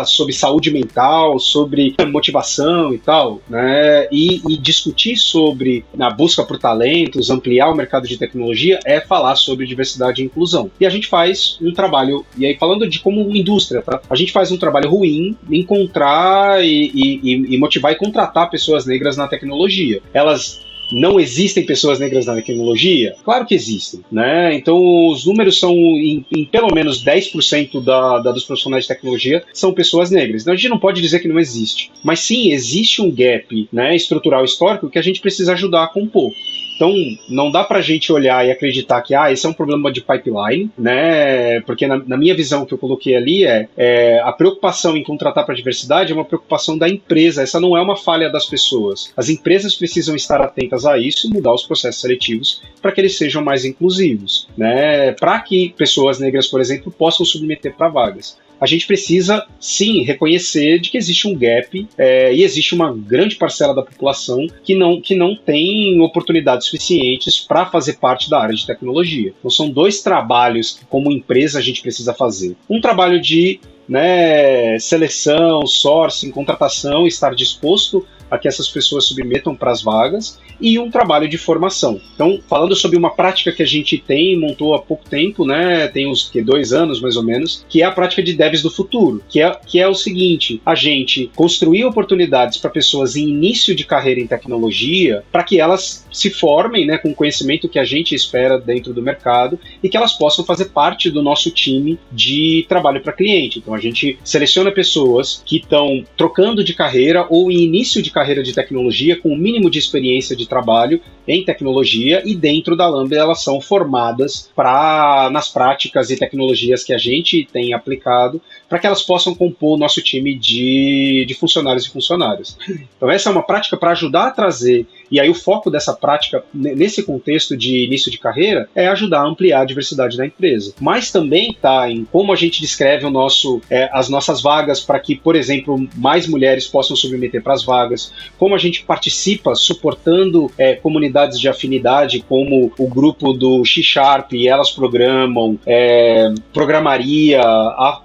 sobre saúde mental, sobre motivação e tal, né? E, e discutir sobre a busca por talentos, ampliar o mercado de tecnologia é falar sobre diversidade e inclusão. E a gente faz um trabalho, e aí falando de como indústria, tá? A gente faz um trabalho ruim encontrar e, e, e motivar e contratar pessoas negras na tecnologia. Elas não existem pessoas negras na tecnologia? Claro que existem, né? Então os números são em, em pelo menos 10% da, da, dos profissionais de tecnologia são pessoas negras. Então a gente não pode dizer que não existe. Mas sim, existe um gap né, estrutural histórico que a gente precisa ajudar a compor. Então, não dá para a gente olhar e acreditar que ah, esse é um problema de pipeline, né? Porque na, na minha visão que eu coloquei ali é, é a preocupação em contratar para diversidade é uma preocupação da empresa. Essa não é uma falha das pessoas. As empresas precisam estar atentas a isso e mudar os processos seletivos para que eles sejam mais inclusivos, né? Para que pessoas negras, por exemplo, possam submeter para vagas a gente precisa sim reconhecer de que existe um gap é, e existe uma grande parcela da população que não, que não tem oportunidades suficientes para fazer parte da área de tecnologia. Então são dois trabalhos que, como empresa, a gente precisa fazer. Um trabalho de né, seleção, sourcing, contratação, estar disposto a que essas pessoas submetam para as vagas e um trabalho de formação. Então, falando sobre uma prática que a gente tem, montou há pouco tempo, né, tem uns que, dois anos mais ou menos, que é a prática de devs do futuro, que é, que é o seguinte: a gente construir oportunidades para pessoas em início de carreira em tecnologia, para que elas se formem né, com o conhecimento que a gente espera dentro do mercado e que elas possam fazer parte do nosso time de trabalho para cliente. Então, a gente seleciona pessoas que estão trocando de carreira ou em início de carreira de tecnologia com o mínimo de experiência de trabalho em tecnologia e dentro da Lambda elas são formadas para nas práticas e tecnologias que a gente tem aplicado para que elas possam compor o nosso time de, de funcionários e funcionárias. Então essa é uma prática para ajudar a trazer e aí o foco dessa prática nesse contexto de início de carreira é ajudar a ampliar a diversidade da empresa. Mas também está em como a gente descreve o nosso, é, as nossas vagas para que, por exemplo, mais mulheres possam submeter para as vagas, como a gente participa suportando é, comunidades de afinidade, como o grupo do X-Sharp, elas programam, é, programaria,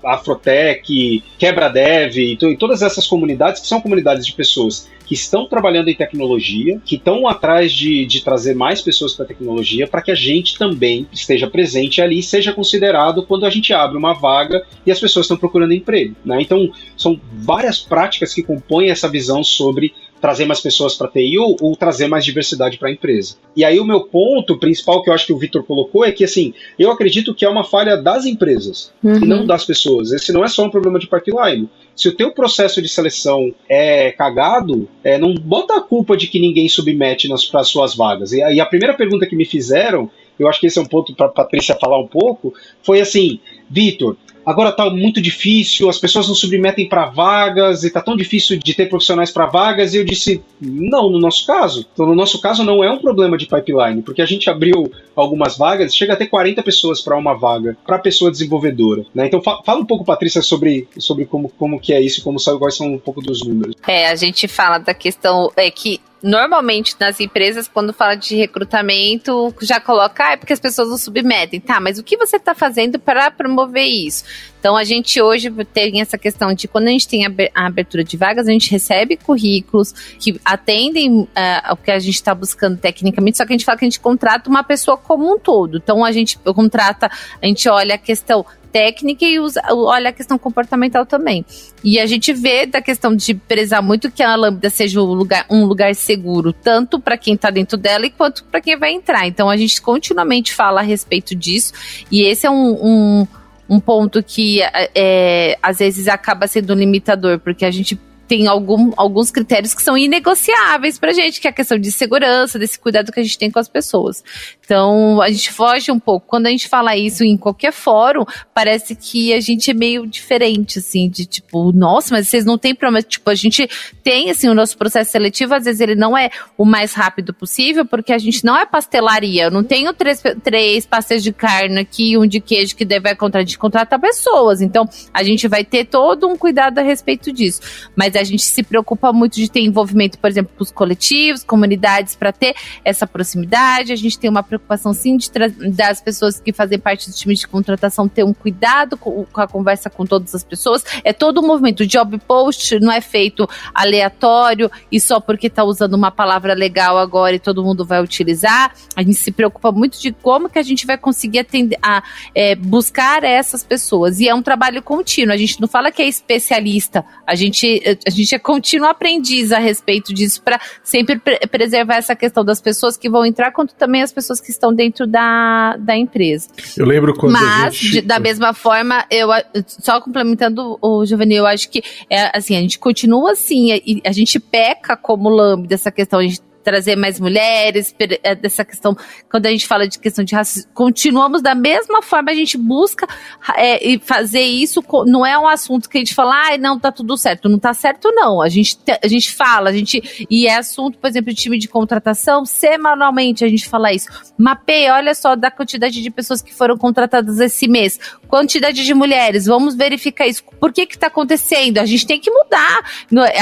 Afrotec, Quebra Dev, e, e todas essas comunidades que são comunidades de pessoas que estão trabalhando em tecnologia, que estão atrás de, de trazer mais pessoas para a tecnologia, para que a gente também esteja presente ali e seja considerado quando a gente abre uma vaga e as pessoas estão procurando emprego. Né? Então, são várias práticas que compõem essa visão sobre trazer mais pessoas para TI ou, ou, trazer mais diversidade para a empresa. E aí o meu ponto principal que eu acho que o Vitor colocou é que assim, eu acredito que é uma falha das empresas uhum. e não das pessoas. Esse não é só um problema de pipeline. Se o teu processo de seleção é cagado, é, não bota a culpa de que ninguém submete para as suas vagas. E, e a primeira pergunta que me fizeram, eu acho que esse é um ponto para a Patrícia falar um pouco, foi assim, Vitor, agora está muito difícil, as pessoas não submetem para vagas e está tão difícil de ter profissionais para vagas. E eu disse: não, no nosso caso. Então, no nosso caso, não é um problema de pipeline, porque a gente abriu algumas vagas, chega a ter 40 pessoas para uma vaga, para pessoa desenvolvedora. Né? Então, fa fala um pouco, Patrícia, sobre, sobre como, como que é isso, como quais são um pouco dos números. É, a gente fala da questão é que normalmente nas empresas, quando fala de recrutamento, já coloca, ah, é porque as pessoas não submetem. Tá, mas o que você está fazendo para promover isso? Então, a gente hoje tem essa questão de quando a gente tem a abertura de vagas, a gente recebe currículos que atendem uh, ao que a gente está buscando tecnicamente, só que a gente fala que a gente contrata uma pessoa como um todo. Então, a gente contrata, a gente olha a questão técnica e usa, olha a questão comportamental também. E a gente vê da questão de prezar muito que a Lambda seja um lugar, um lugar seguro, tanto para quem está dentro dela quanto para quem vai entrar. Então a gente continuamente fala a respeito disso, e esse é um, um, um ponto que é, às vezes acaba sendo limitador, porque a gente tem algum, alguns critérios que são inegociáveis pra gente, que é a questão de segurança, desse cuidado que a gente tem com as pessoas. Então, a gente foge um pouco. Quando a gente fala isso em qualquer fórum, parece que a gente é meio diferente, assim, de tipo, nossa, mas vocês não têm problema. Tipo, a gente tem, assim, o nosso processo seletivo, às vezes ele não é o mais rápido possível, porque a gente não é pastelaria. Eu não tenho três, três pastéis de carne aqui, um de queijo que deve contratar, contratar pessoas. Então, a gente vai ter todo um cuidado a respeito disso. Mas a gente se preocupa muito de ter envolvimento, por exemplo, com os coletivos, comunidades, para ter essa proximidade. A gente tem uma preocupação, sim, de das pessoas que fazem parte do time de contratação ter um cuidado com, com a conversa com todas as pessoas. É todo um movimento. O job post não é feito aleatório e só porque está usando uma palavra legal agora e todo mundo vai utilizar. A gente se preocupa muito de como que a gente vai conseguir atender, a, é, buscar essas pessoas. E é um trabalho contínuo. A gente não fala que é especialista. A gente, a gente é contínuo aprendiz a respeito disso para sempre pre preservar essa questão das pessoas que vão entrar, quanto também as pessoas que estão dentro da, da empresa. Eu lembro quando Mas, gente... de, da mesma forma, eu só complementando o Juvenil, eu acho que é assim, a gente continua assim, a, a gente peca como lambda essa questão, a gente trazer mais mulheres, é, dessa questão, quando a gente fala de questão de racismo, continuamos da mesma forma, a gente busca é, fazer isso, não é um assunto que a gente fala, ah, não, tá tudo certo. Não tá certo, não. A gente, a gente fala, a gente, e é assunto, por exemplo, de time de contratação, semanalmente a gente fala isso. Mapeia, olha só da quantidade de pessoas que foram contratadas esse mês, quantidade de mulheres, vamos verificar isso. Por que que tá acontecendo? A gente tem que mudar.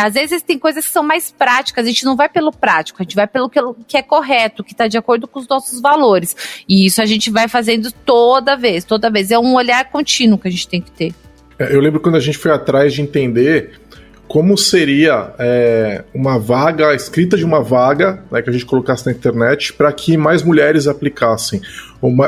Às vezes tem coisas que são mais práticas, a gente não vai pelo prático, a gente vai pelo que é correto, que está de acordo com os nossos valores. E isso a gente vai fazendo toda vez, toda vez. É um olhar contínuo que a gente tem que ter. É, eu lembro quando a gente foi atrás de entender como seria é, uma vaga, escrita de uma vaga, né, que a gente colocasse na internet, para que mais mulheres aplicassem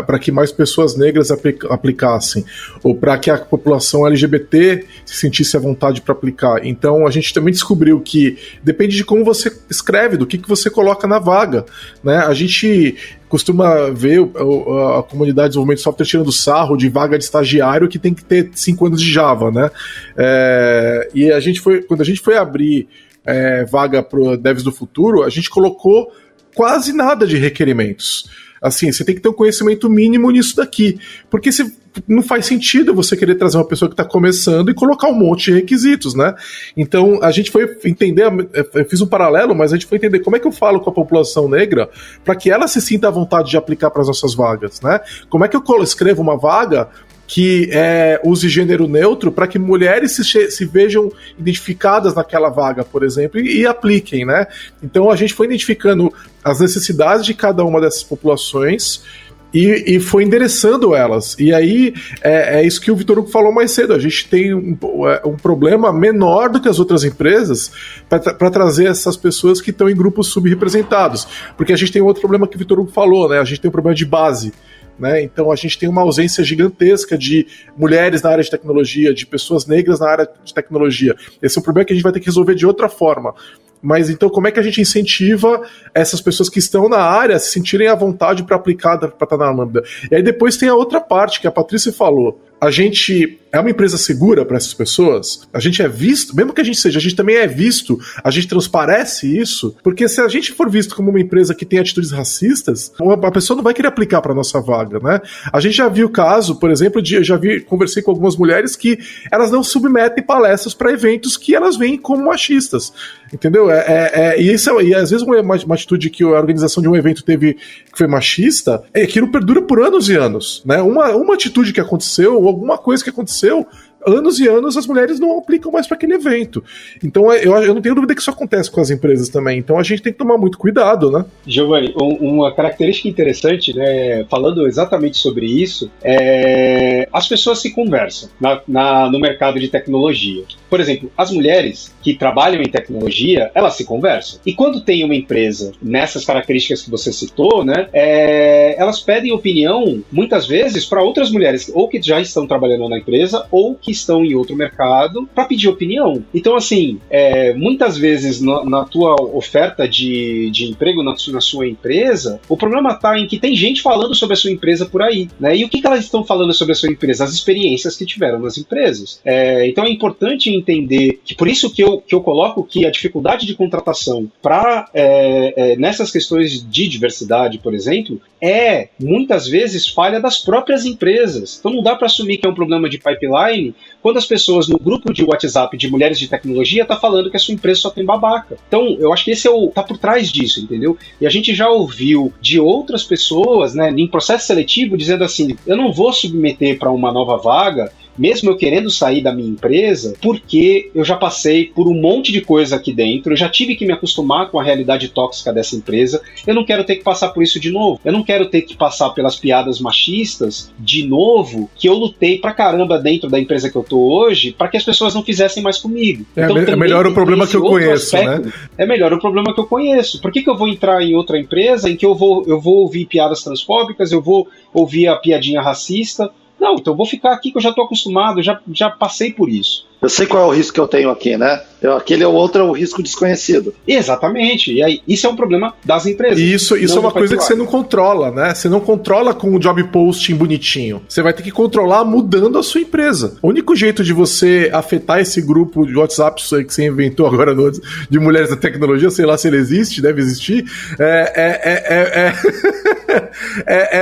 para que mais pessoas negras aplicassem, ou para que a população LGBT se sentisse à vontade para aplicar. Então a gente também descobriu que depende de como você escreve, do que, que você coloca na vaga. Né? A gente costuma ver a, a comunidade de desenvolvimento de software tirando sarro de vaga de estagiário que tem que ter cinco anos de Java, né? É, e a gente foi, quando a gente foi abrir é, vaga para devs do futuro, a gente colocou quase nada de requerimentos. Assim, você tem que ter um conhecimento mínimo nisso daqui. Porque se, não faz sentido você querer trazer uma pessoa que está começando e colocar um monte de requisitos, né? Então a gente foi entender, eu fiz um paralelo, mas a gente foi entender como é que eu falo com a população negra para que ela se sinta à vontade de aplicar para as nossas vagas, né? Como é que eu escrevo uma vaga que é, use gênero neutro para que mulheres se, se, vejam identificadas naquela vaga, por exemplo, e, e, apliquem, né? Então a gente foi identificando as necessidades de cada uma dessas populações e, e foi endereçando elas. E aí é, é, isso que o Vitor Hugo falou mais cedo. A gente tem um, é, um problema menor do que as outras empresas para trazer essas pessoas que estão em grupos subrepresentados. Porque a gente tem outro problema que o Vitor Hugo falou, né? A gente tem um problema de base. Né? Então a gente tem uma ausência gigantesca de mulheres na área de tecnologia, de pessoas negras na área de tecnologia. Esse é um problema que a gente vai ter que resolver de outra forma. Mas então, como é que a gente incentiva essas pessoas que estão na área a se sentirem à vontade para aplicar para estar na Lambda? E aí depois tem a outra parte que a Patrícia falou a gente é uma empresa segura para essas pessoas? A gente é visto, mesmo que a gente seja, a gente também é visto, a gente transparece isso, porque se a gente for visto como uma empresa que tem atitudes racistas, a pessoa não vai querer aplicar para nossa vaga, né? A gente já viu o caso, por exemplo, de eu já vi, conversei com algumas mulheres que elas não submetem palestras para eventos que elas veem como machistas, entendeu? É, é, é e isso é, e às vezes uma, uma, atitude que a organização de um evento teve que foi machista, é que não perdura por anos e anos, né? Uma, uma atitude que aconteceu alguma coisa que aconteceu anos e anos as mulheres não aplicam mais para aquele evento. Então é, eu, eu não tenho dúvida que isso acontece com as empresas também. Então a gente tem que tomar muito cuidado, né? Giovanni, um, uma característica interessante, né, falando exatamente sobre isso, é as pessoas se conversam na, na, no mercado de tecnologia. Por exemplo, as mulheres que trabalham em tecnologia, elas se conversam. E quando tem uma empresa nessas características que você citou, né, é, elas pedem opinião muitas vezes para outras mulheres ou que já estão trabalhando na empresa ou que estão em outro mercado para pedir opinião. Então, assim, é, muitas vezes na, na, tua oferta de, de emprego na, na sua empresa, o problema está em que tem gente falando sobre a sua empresa por aí, né? E o que, que elas estão falando sobre a sua empresa? As experiências que tiveram nas empresas. É, então é importante entender que por isso que eu, que eu coloco que a dificuldade de contratação para é, é, nessas questões de diversidade, por exemplo, é muitas vezes falha das próprias empresas. Então não dá para assumir que é um problema de pipeline quando as pessoas no grupo de WhatsApp de mulheres de tecnologia tá falando que a sua empresa só tem babaca. Então, eu acho que esse é o tá por trás disso, entendeu? E a gente já ouviu de outras pessoas, né, em processo seletivo dizendo assim: "Eu não vou submeter para uma nova vaga mesmo eu querendo sair da minha empresa, porque eu já passei por um monte de coisa aqui dentro, eu já tive que me acostumar com a realidade tóxica dessa empresa, eu não quero ter que passar por isso de novo. Eu não quero ter que passar pelas piadas machistas de novo, que eu lutei pra caramba dentro da empresa que eu tô hoje, para que as pessoas não fizessem mais comigo. É, então, é melhor o problema que eu conheço, aspecto, né? É melhor o problema que eu conheço. Por que, que eu vou entrar em outra empresa em que eu vou, eu vou ouvir piadas transfóbicas, eu vou ouvir a piadinha racista? Não, então eu vou ficar aqui que eu já estou acostumado, já, já passei por isso. Eu sei qual é o risco que eu tenho aqui, né? Eu, aquele é o outro, é o risco desconhecido. Exatamente. E aí, isso é um problema das empresas. E isso, isso é uma coisa que você não controla, né? Você não controla com o job posting bonitinho. Você vai ter que controlar mudando a sua empresa. O único jeito de você afetar esse grupo de WhatsApp que você inventou agora de mulheres da tecnologia, sei lá se ele existe, deve existir, é, é, é,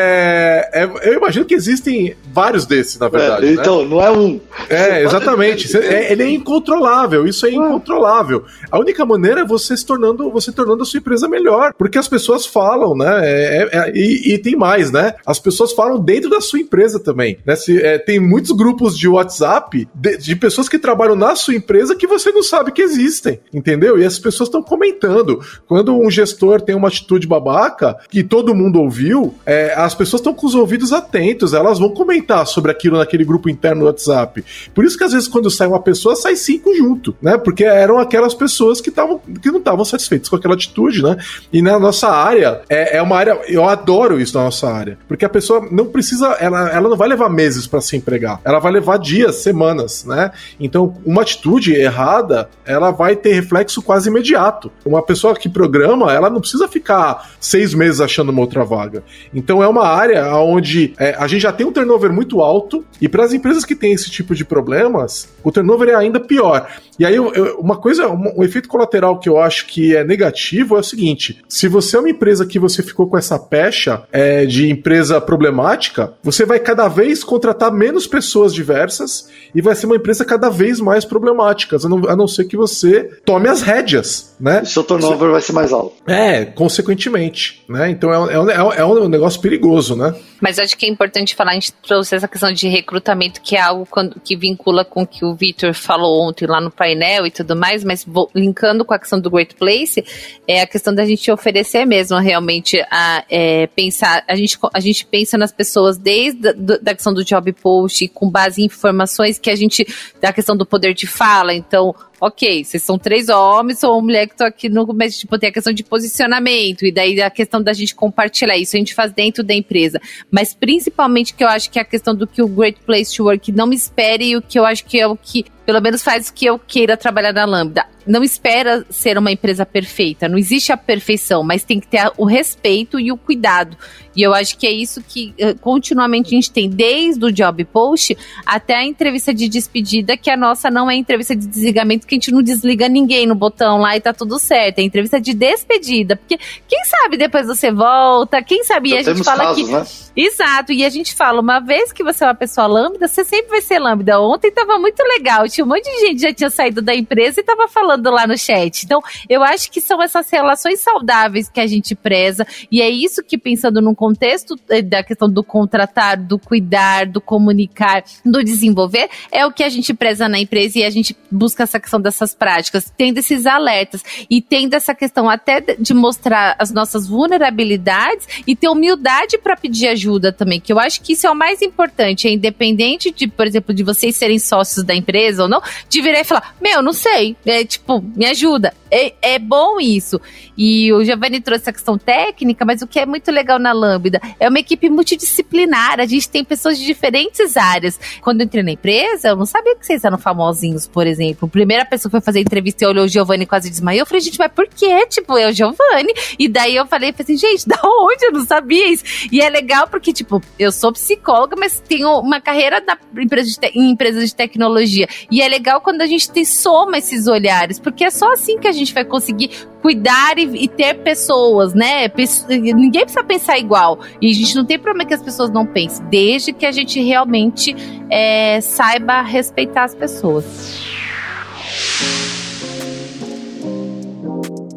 é, eu imagino que existem vários desses, na verdade. então, né? não é um. É, exatamente é, ele é incontrolável, isso é incontrolável. controlável. A única maneira é você se tornando, você tornando a sua empresa melhor, porque as pessoas falam, né? É, é, é, e, e, tem mais, né? As pessoas falam dentro da sua empresa também, né? Se, é, tem muitos grupos de WhatsApp de, de, pessoas que trabalham na sua empresa que você não sabe que existem, entendeu? E as pessoas estão comentando. Quando um gestor tem uma atitude babaca que todo mundo ouviu, é, as pessoas estão com os ouvidos atentos, elas vão comentar sobre aquilo naquele grupo interno do WhatsApp. Por isso que às vezes quando sai uma pessoa, sai cinco junto, né? Porque eram aquelas pessoas que, tavam, que não estavam satisfeitas com aquela atitude, né? E na nossa área, é, é uma área, eu adoro isso na nossa área, porque a pessoa não precisa, ela, ela não vai levar meses para se empregar, ela vai levar dias, semanas, né? Então, uma atitude errada, ela vai ter reflexo quase imediato. Uma pessoa que programa, ela não precisa ficar seis meses achando uma outra vaga. Então, é uma área onde é, a gente já tem um turnover muito alto e para as empresas que têm esse tipo de problemas, o turnover é ainda pior. E aí, eu, eu, uma coisa, um, um, efeito colateral que eu acho que é negativo é o seguinte: se você é uma empresa que você ficou com essa pecha é, de empresa problemática, você vai cada vez contratar menos pessoas diversas e vai ser uma empresa cada vez mais problemática, a não, a não ser que você tome as rédeas, né? O seu turnover você... vai ser mais alto. É, consequentemente, né? Então é, é, um, é um negócio perigoso, né? Mas acho que é importante falar, a gente trouxe essa questão de recrutamento, que é algo quando, que vincula com o que o Victor falou ontem lá no painel e tudo mais, mas vou, linkando com a questão do Great Place, é a questão da gente oferecer mesmo realmente a é, pensar, a gente, a gente pensa nas pessoas desde a da questão do job post, com base em informações que a gente, da questão do poder de fala, então ok, vocês são três homens, sou uma mulher que tô aqui no. Mas, tipo, tem a questão de posicionamento, e daí a questão da gente compartilhar isso, a gente faz dentro da empresa. Mas principalmente que eu acho que é a questão do que o Great Place to Work não me espere, e o que eu acho que é o que pelo menos faz o que eu queira trabalhar na Lambda. Não espera ser uma empresa perfeita, não existe a perfeição, mas tem que ter o respeito e o cuidado. E eu acho que é isso que uh, continuamente a gente tem, desde o job post até a entrevista de despedida, que a nossa não é entrevista de desligamento, que a gente não desliga ninguém no botão lá e tá tudo certo. É entrevista de despedida, porque quem sabe depois você volta, quem sabe Já a gente fala casos, que. Né? Exato, e a gente fala, uma vez que você é uma pessoa lambda, você sempre vai ser lambda. Ontem tava muito legal, tinha um monte de gente já tinha saído da empresa e tava falando lá no chat. Então, eu acho que são essas relações saudáveis que a gente preza, e é isso que, pensando num contexto eh, da questão do contratar, do cuidar, do comunicar, do desenvolver, é o que a gente preza na empresa e a gente busca essa questão dessas práticas, tendo esses alertas e tendo essa questão até de mostrar as nossas vulnerabilidades e ter humildade para pedir ajuda também, que eu acho que isso é o mais importante, é independente de, por exemplo, de vocês serem sócios da empresa ou não, de virar e falar, meu, não sei, é tipo, me ajuda. É, é bom isso. E o Giovanni trouxe a questão técnica, mas o que é muito legal na Lambda é uma equipe multidisciplinar. A gente tem pessoas de diferentes áreas. Quando eu entrei na empresa, eu não sabia que vocês eram famosinhos, por exemplo. A primeira pessoa que foi fazer entrevista e olhou o Giovanni quase desmaiou. Eu falei, gente, mas por quê? Tipo, é o Giovanni. E daí eu falei, falei assim, gente, da onde? Eu não sabia isso. E é legal porque, tipo, eu sou psicóloga, mas tenho uma carreira da empresa de em empresas de tecnologia. E é legal quando a gente tem, soma esses olhares, porque é só assim que a gente vai conseguir cuidar e, e ter pessoas, né? ninguém precisa pensar igual. E a gente não tem problema que as pessoas não pensem, desde que a gente realmente é, saiba respeitar as pessoas.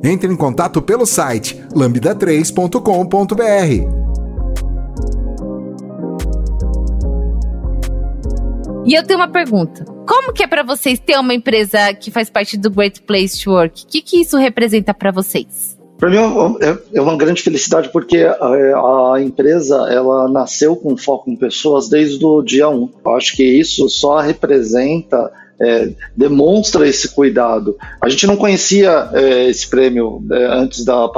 Entre em contato pelo site lambda3.com.br. E eu tenho uma pergunta. Como que é para vocês ter uma empresa que faz parte do Great Place to Work? O que, que isso representa para vocês? Para mim é, uma grande felicidade porque a, a, empresa ela nasceu com foco em pessoas desde o dia 1. Eu acho que isso só representa é, demonstra esse cuidado. A gente não conhecia é, esse prêmio é, antes da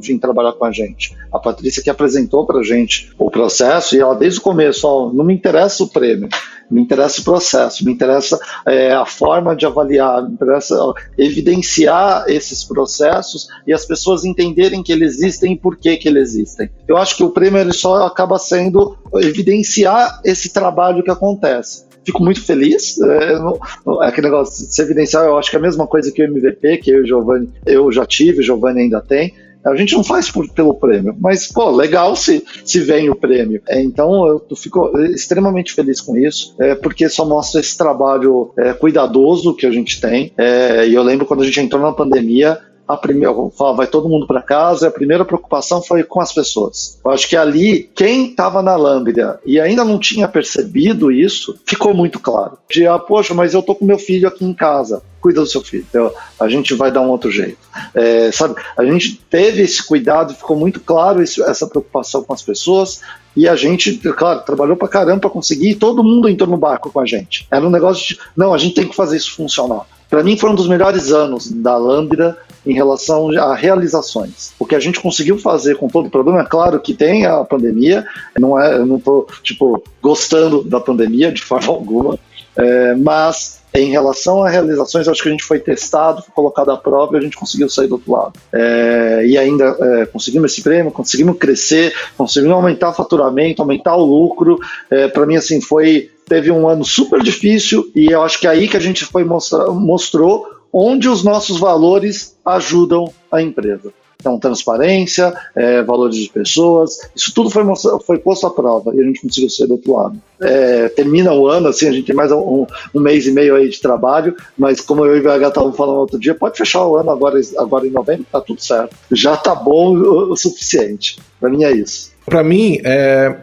vir trabalhar com a gente. A Patrícia que apresentou para a gente o processo e ela desde o começo, ó, não me interessa o prêmio, me interessa o processo, me interessa é, a forma de avaliar, me interessa ó, evidenciar esses processos e as pessoas entenderem que eles existem e por que, que eles existem. Eu acho que o prêmio ele só acaba sendo evidenciar esse trabalho que acontece fico muito feliz. É, não, aquele negócio de se evidenciar, eu acho que é a mesma coisa que o MVP, que eu e o Giovanni, eu já tive, o Giovanni ainda tem. A gente não faz por, pelo prêmio, mas, pô, legal se, se vem o prêmio. É, então, eu fico extremamente feliz com isso, é, porque só mostra esse trabalho é, cuidadoso que a gente tem. É, e eu lembro quando a gente entrou na pandemia, a primeira, vai todo mundo para casa, a primeira preocupação foi com as pessoas. Eu acho que ali, quem estava na Lambda e ainda não tinha percebido isso, ficou muito claro. De, ah, poxa, mas eu tô com meu filho aqui em casa. Cuida do seu filho, então, a gente vai dar um outro jeito. É, sabe, a gente teve esse cuidado, ficou muito claro isso, essa preocupação com as pessoas, e a gente, claro, trabalhou pra caramba para conseguir, todo mundo entrou no barco com a gente. Era um negócio de, não, a gente tem que fazer isso funcionar. Para mim, foi um dos melhores anos da Lambda em relação a realizações. O que a gente conseguiu fazer com todo o problema, é claro que tem a pandemia, não é, eu não estou tipo gostando da pandemia de forma alguma, é, mas em relação a realizações, acho que a gente foi testado, foi colocado à prova e a gente conseguiu sair do outro lado. É, e ainda é, conseguimos esse prêmio, conseguimos crescer, conseguimos aumentar o faturamento, aumentar o lucro. É, Para mim, assim, foi teve um ano super difícil e eu acho que é aí que a gente foi mostrar, mostrou onde os nossos valores ajudam a empresa. Então, transparência, é, valores de pessoas, isso tudo foi, foi posto à prova e a gente conseguiu ser do outro lado. É, termina o ano, assim, a gente tem mais um, um, mês e meio aí de trabalho, mas como eu e o BH estavam falando outro dia, pode fechar o ano agora, agora em novembro, tá tudo certo. Já tá bom o, o suficiente. Para mim é isso. Para mim, é,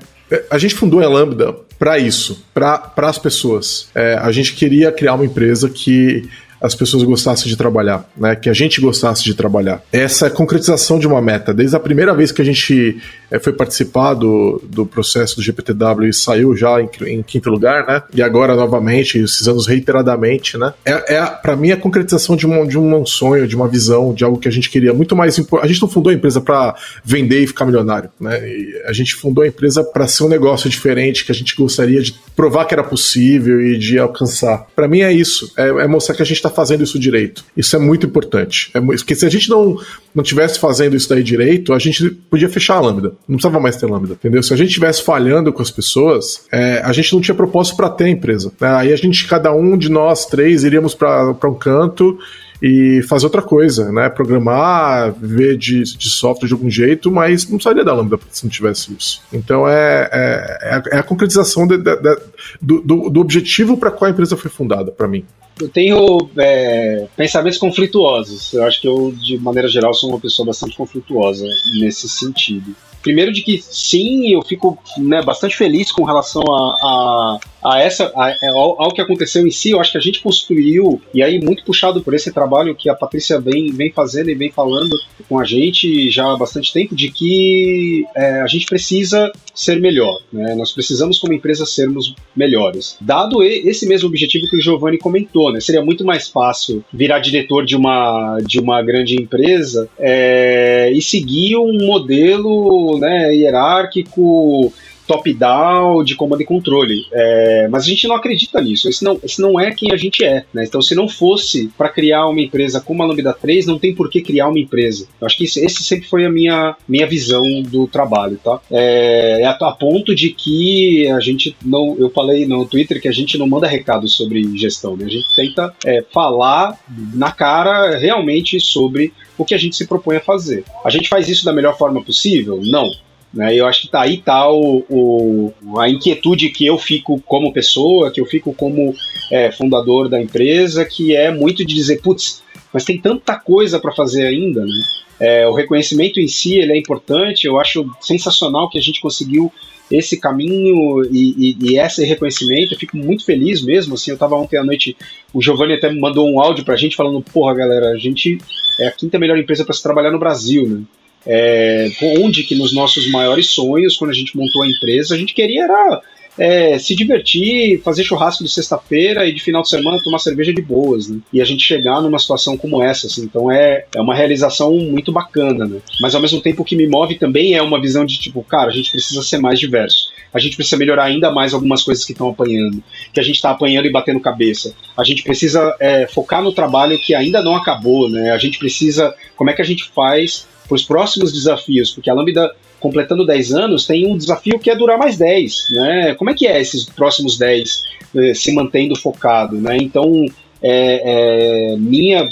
a gente fundou a Lambda para isso, para as pessoas. É, a gente queria criar uma empresa que as pessoas gostassem de trabalhar, né? Que a gente gostasse de trabalhar. Essa concretização de uma meta. Desde a primeira vez que a gente é, foi participar do, do processo do GPTW e saiu já em, em, quinto lugar, né? E agora novamente, esses anos reiteradamente, né? É, é para mim a concretização de um, de um sonho, de uma visão, de algo que a gente queria muito mais. A gente não fundou a empresa para vender e ficar milionário, né? E a gente fundou a empresa para ser um negócio diferente que a gente gostaria de provar que era possível e de alcançar. Para mim é isso. É, é mostrar que a gente está fazendo isso direito. Isso é muito importante. É, porque se a gente não, não tivesse fazendo isso daí direito, a gente podia fechar a Lambda. Não precisava mais ter Lambda, entendeu? Se a gente tivesse falhando com as pessoas, é, a gente não tinha propósito para ter a empresa. Né? Aí a gente, cada um de nós três, iríamos para um canto e fazer outra coisa, né? Programar, ver de, de software de algum jeito, mas não sairia da Lambda se não tivesse isso. Então é, é, é, a, é concretização de, de, de, do, do, objetivo para qual a empresa foi fundada, para mim. Eu tenho é, pensamentos conflituosos. Eu acho que eu, de maneira geral, sou uma pessoa bastante conflituosa nesse sentido. Primeiro de que sim, eu fico né, bastante feliz com relação a, a, a essa a, ao, ao, que aconteceu em si. Eu acho que a gente construiu, e aí muito puxado por esse trabalho que a Patrícia vem, vem fazendo e vem falando com a gente já há bastante tempo, de que é, a gente precisa ser melhor. Né? Nós precisamos, como empresa, sermos melhores. Dado esse mesmo objetivo que o Giovanni comentou, né? seria muito mais fácil virar diretor de uma, de uma grande empresa é, e seguir um modelo né, hierárquico top-down, de comando e controle. É, mas a gente não acredita nisso. Esse não, esse não é quem a gente é. Né? Então, se não fosse para criar uma empresa como a Lambda 3, não tem por que criar uma empresa. Eu acho que esse, esse sempre foi a minha, minha visão do trabalho. Tá? É, é a, a, ponto de que a gente não. Eu falei no Twitter que a gente não manda recados sobre gestão. Né? A gente tenta é, falar na cara realmente sobre o que a gente se propõe a fazer. A gente faz isso da melhor forma possível? Não. Né? Eu acho que tá aí tá o, o, a inquietude que eu fico como pessoa, que eu fico como é, fundador da empresa, que é muito de dizer, putz, mas tem tanta coisa para fazer ainda, né? É, o reconhecimento em si ele é importante, eu acho sensacional que a gente conseguiu esse caminho e, e, e, esse reconhecimento. Eu fico muito feliz mesmo. Assim, eu estava ontem à noite, o Giovanni até mandou um áudio para a gente falando: porra, galera, a gente é a quinta melhor empresa para se trabalhar no Brasil, né? É, onde que nos nossos maiores sonhos, quando a gente montou a empresa, a gente queria era é, se divertir, fazer churrasco de sexta-feira e de final de semana tomar cerveja de boas, né? E a gente chegar numa situação como essa, assim, então é, é uma realização muito bacana, né? Mas ao mesmo tempo o que me move também é uma visão de tipo, cara, a gente precisa ser mais diverso. A gente precisa melhorar ainda mais algumas coisas que estão apanhando, que a gente está apanhando e batendo cabeça. A gente precisa é, focar no trabalho que ainda não acabou, né? A gente precisa, como é que a gente faz para os próximos desafios, porque a Lambda, completando 10 anos, tem um desafio que é durar mais 10, né? Como é que é esses próximos 10 eh, se mantendo focado, né? Então, é, é, minha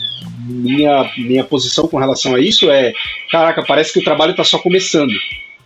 minha, minha posição com relação a isso é, caraca, parece que o trabalho está só começando.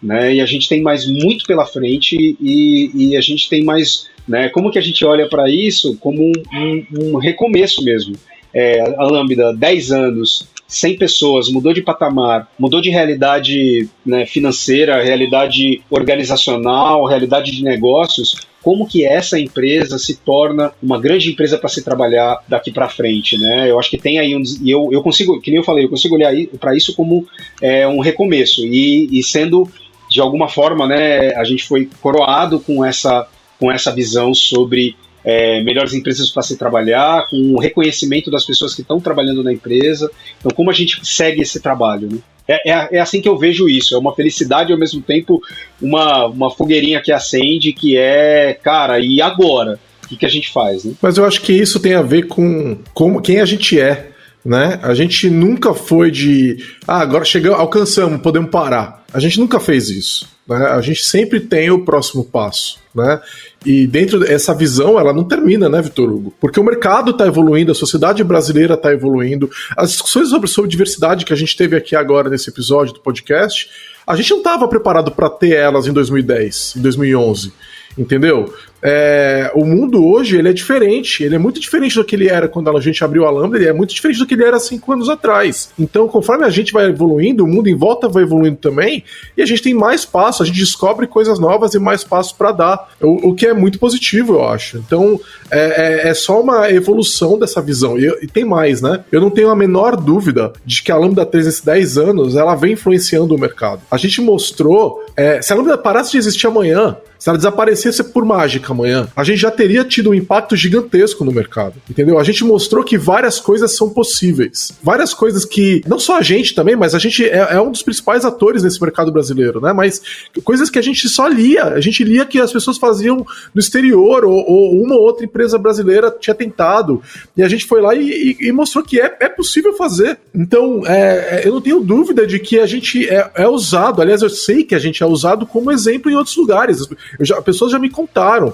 Né, e a gente tem mais muito pela frente e, e a gente tem mais, né, como que a gente olha para isso como um, um, um, recomeço mesmo. É, a Lambda, 10 anos, 100 pessoas, mudou de patamar, mudou de realidade né, financeira, realidade organizacional, realidade de negócios, como que essa empresa se torna uma grande empresa para se trabalhar daqui para frente, né? Eu acho que tem aí um eu, eu consigo, que nem eu falei, eu consigo olhar para isso como é, um recomeço e, e sendo de alguma forma, né, a gente foi coroado com essa com essa visão sobre é, melhores empresas para se trabalhar, com o reconhecimento das pessoas que estão trabalhando na empresa. Então, como a gente segue esse trabalho? Né? É, é, é, assim que eu vejo isso. É uma felicidade ao mesmo tempo uma, uma fogueirinha que acende, que é, cara, e agora? O que, que a gente faz? Né? Mas eu acho que isso tem a ver com, com quem a gente é. Né? A gente nunca foi de. Ah, agora chegamos, alcançamos, podemos parar. A gente nunca fez isso. Né? A gente sempre tem o próximo passo. Né? E dentro dessa visão, ela não termina, né, Vitor Hugo? Porque o mercado está evoluindo, a sociedade brasileira está evoluindo. As discussões sobre, sobre diversidade que a gente teve aqui agora nesse episódio do podcast, a gente não estava preparado para ter elas em 2010, em 2011 entendeu? É, o mundo hoje ele é diferente, ele é muito diferente do que ele era quando a gente abriu a Lambda, ele é muito diferente do que ele era cinco anos atrás. Então, conforme a gente vai evoluindo, o mundo em volta vai evoluindo também, e a gente tem mais passos, a gente descobre coisas novas e mais passos para dar, o, o, que é muito positivo, eu acho. Então, é, é, é só uma evolução dessa visão, e, e, tem mais, né? Eu não tenho a menor dúvida de que a Lambda 3, nesses 10 anos, ela vem influenciando o mercado. A gente mostrou, é, se a Lambda parasse de existir amanhã, se ela desaparecesse por mágica amanhã, a gente já teria tido um impacto gigantesco no mercado. Entendeu? A gente mostrou que várias coisas são possíveis. Várias coisas que, não só a gente também, mas a gente é, é um dos principais atores nesse mercado brasileiro, né? Mas coisas que a gente só lia. A gente lia que as pessoas faziam no exterior, ou, ou uma ou outra empresa brasileira tinha tentado. E a gente foi lá e, e, e mostrou que é, é possível fazer. Então, é, é eu não tenho dúvida de que a gente é, é usado. Aliás, eu sei que a gente é usado como exemplo em outros lugares. Já, pessoas já me contaram.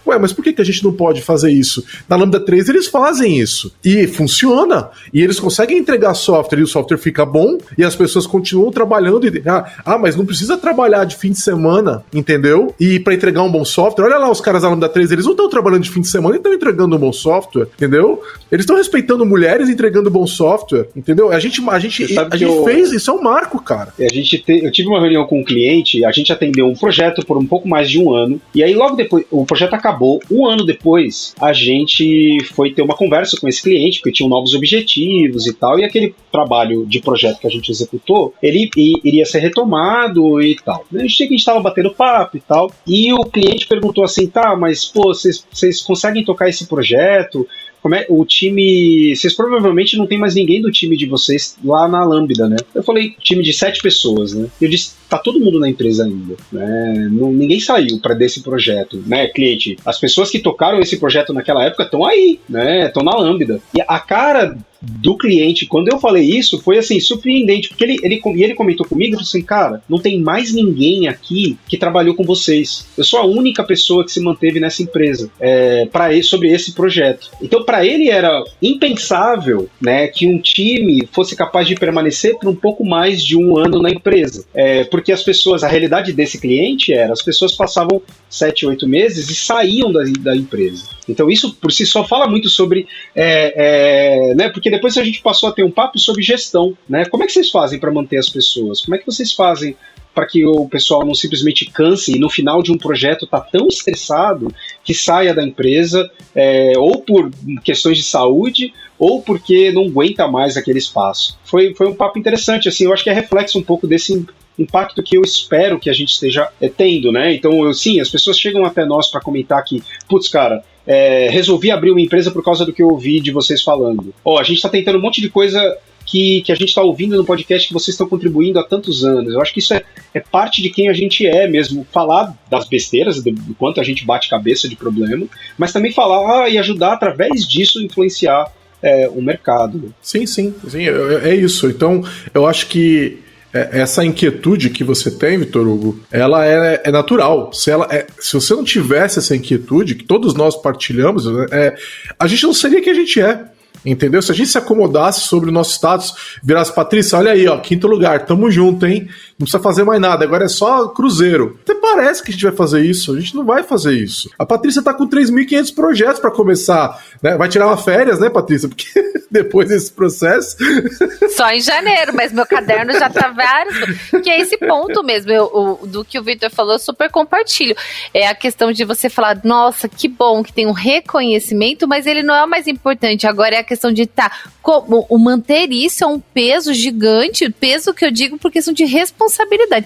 Ué, mas por que, que a gente não pode fazer isso? Na Lambda 3 eles fazem isso. E funciona. E eles conseguem entregar software e o software fica bom e as pessoas continuam trabalhando. E, ah, ah mas não precisa trabalhar de fim de semana, entendeu? E para entregar um bom software. Olha lá os caras da Lambda 3, eles não estão trabalhando de fim de semana e estão entregando um bom software, entendeu? Eles estão respeitando mulheres entregando bom software, entendeu? A gente, a gente, a gente eu... fez, isso é um marco, cara. A gente te, eu tive uma reunião com um cliente, a gente atendeu um projeto por um pouco mais de um ano, e aí logo depois, o projeto acabou acabou. Um ano depois, a gente foi ter uma conversa com esse cliente, porque tinham novos objetivos e tal, e aquele trabalho de projeto que a gente executou, ele iria ser retomado e tal. A gente, a gente estava batendo papo e tal, e o cliente perguntou assim, tá, mas pô, vocês conseguem tocar esse projeto? como é, o time. Vocês provavelmente não tem mais ninguém do time de vocês lá na Lambda, né? Eu falei, time de sete pessoas, né? Eu disse, tá todo mundo na empresa ainda, né? Não, ninguém saiu para desse projeto, né, cliente? As pessoas que tocaram esse projeto naquela época estão aí, né? Estão na Lambda. E a cara do cliente, quando eu falei isso, foi assim, surpreendente, porque ele, ele, ele comentou comigo, assim, cara, não tem mais ninguém aqui que trabalhou com vocês. Eu sou a única pessoa que se manteve nessa empresa é, para sobre esse projeto. Então, para ele era impensável, né, que um time fosse capaz de permanecer por um pouco mais de um ano na empresa, é, as pessoas, a realidade desse cliente era, as pessoas passavam sete, oito meses e saíam da, da empresa. Então, isso por si só fala muito sobre, é, é né, porque depois a gente passou a ter um papo sobre gestão, né? Como é que vocês fazem para manter as pessoas? Como é que vocês fazem para que o pessoal não simplesmente canse e no final de um projeto tá tão estressado que saia da empresa, é, ou por questões de saúde, ou porque não aguenta mais aquele espaço. Foi, foi um papo interessante, assim, eu acho que é reflexo um pouco desse impacto que eu espero que a gente esteja é, tendo, né? Então, eu, sim, as pessoas chegam até nós para comentar que, putz, cara, é, resolvi abrir uma empresa por causa do que eu ouvi de vocês falando. Ó, a gente está tentando um monte de coisa que, que a gente está ouvindo no podcast que vocês estão contribuindo há tantos anos. Eu acho que isso é, é parte de quem a gente é mesmo. Falar das besteiras, do, do quanto a gente bate cabeça de problema, mas também falar ah, e ajudar através disso influenciar é, o mercado. Sim, sim, sim, é, é isso. Então, eu acho que é, essa inquietude que você tem, Vitor Hugo, ela é, é natural. Se, ela é, se você não tivesse essa inquietude, que todos nós partilhamos, é, a gente não seria quem a gente é. Entendeu? Se a gente se acomodasse sobre o nosso status, virasse Patrícia, olha aí, ó, quinto lugar, tamo junto, hein? Não precisa fazer mais nada, agora é só cruzeiro. Até parece que a gente vai fazer isso, a gente não vai fazer isso. A Patrícia tá com 3.500 projetos para começar, né? Vai tirar uma férias, né, Patrícia? Porque depois desse processo. Só em janeiro, mas meu caderno já tá vários. Que é esse ponto mesmo, eu, o, do que o Victor falou, eu super compartilho. É a questão de você falar, nossa, que bom que tem um reconhecimento, mas ele não é o mais importante. Agora é a questão de. Tá, como, o manter isso é um peso gigante, peso que eu digo por questão de responsabilidade.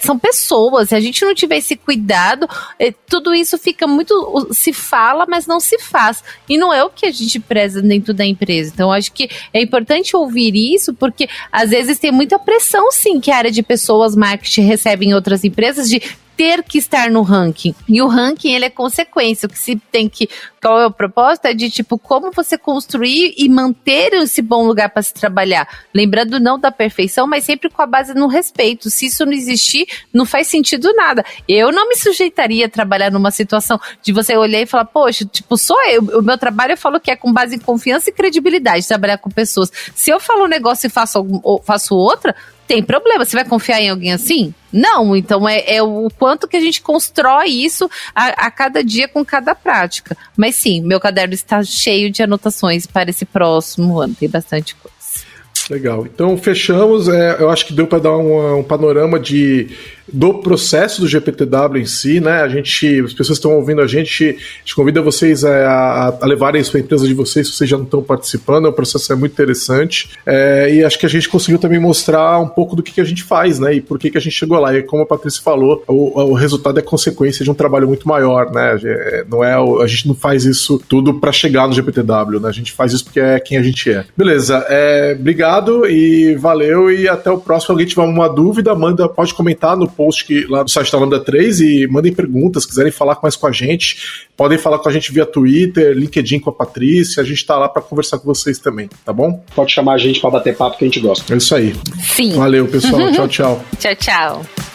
São pessoas, se a gente não tiver esse cuidado, é, tudo isso fica muito. se fala, mas não se faz. E não é o que a gente preza dentro da empresa. Então, acho que é importante ouvir isso, porque às vezes tem muita pressão, sim, que a área de pessoas marketing recebe em outras empresas de ter que estar no ranking. E o ranking, ele é consequência. O que se tem que. Qual é o propósito? É de tipo, como você construir e manter esse bom lugar para se trabalhar. Lembrando não da perfeição, mas sempre com a base no respeito. Se isso não existir, não faz sentido nada. Eu não me sujeitaria a trabalhar numa situação de você olhar e falar, poxa, tipo, sou eu. O meu trabalho eu falo que é com base em confiança e credibilidade, trabalhar com pessoas. Se eu falo um negócio e faço, faço outra, tem problema. Você vai confiar em alguém assim? Não, então é, é o quanto que a gente constrói isso a, a, cada dia com cada prática. Mas sim, meu caderno está cheio de anotações para esse próximo ano, tem bastante coisa. Legal. Então fechamos. É, eu acho que deu para dar um, um panorama de do processo do GPTW em si, né? A gente, as pessoas estão ouvindo a gente, a gente convida vocês a, a levarem isso para a empresa de vocês, se vocês já não estão participando, o processo é muito interessante. É, e acho que a gente conseguiu também mostrar um pouco do que, que a gente faz, né? E por que, que a gente chegou lá. E como a Patrícia falou, o, o resultado é consequência de um trabalho muito maior, né? É, não é, a gente não faz isso tudo para chegar no GPTW, né? A gente faz isso porque é quem a gente é. Beleza, é, obrigado e valeu e até o próximo. Alguém tiver uma dúvida, manda, pode comentar no post que, lá do site da Lambda 3 e mandem perguntas, quiserem falar mais com a gente, podem falar com a gente via Twitter, LinkedIn com a Patrícia, a gente está lá para conversar com vocês também, tá bom? Pode chamar a gente para bater papo que a gente gosta. É isso aí. Sim. Valeu, pessoal. tchau, tchau. Tchau, tchau.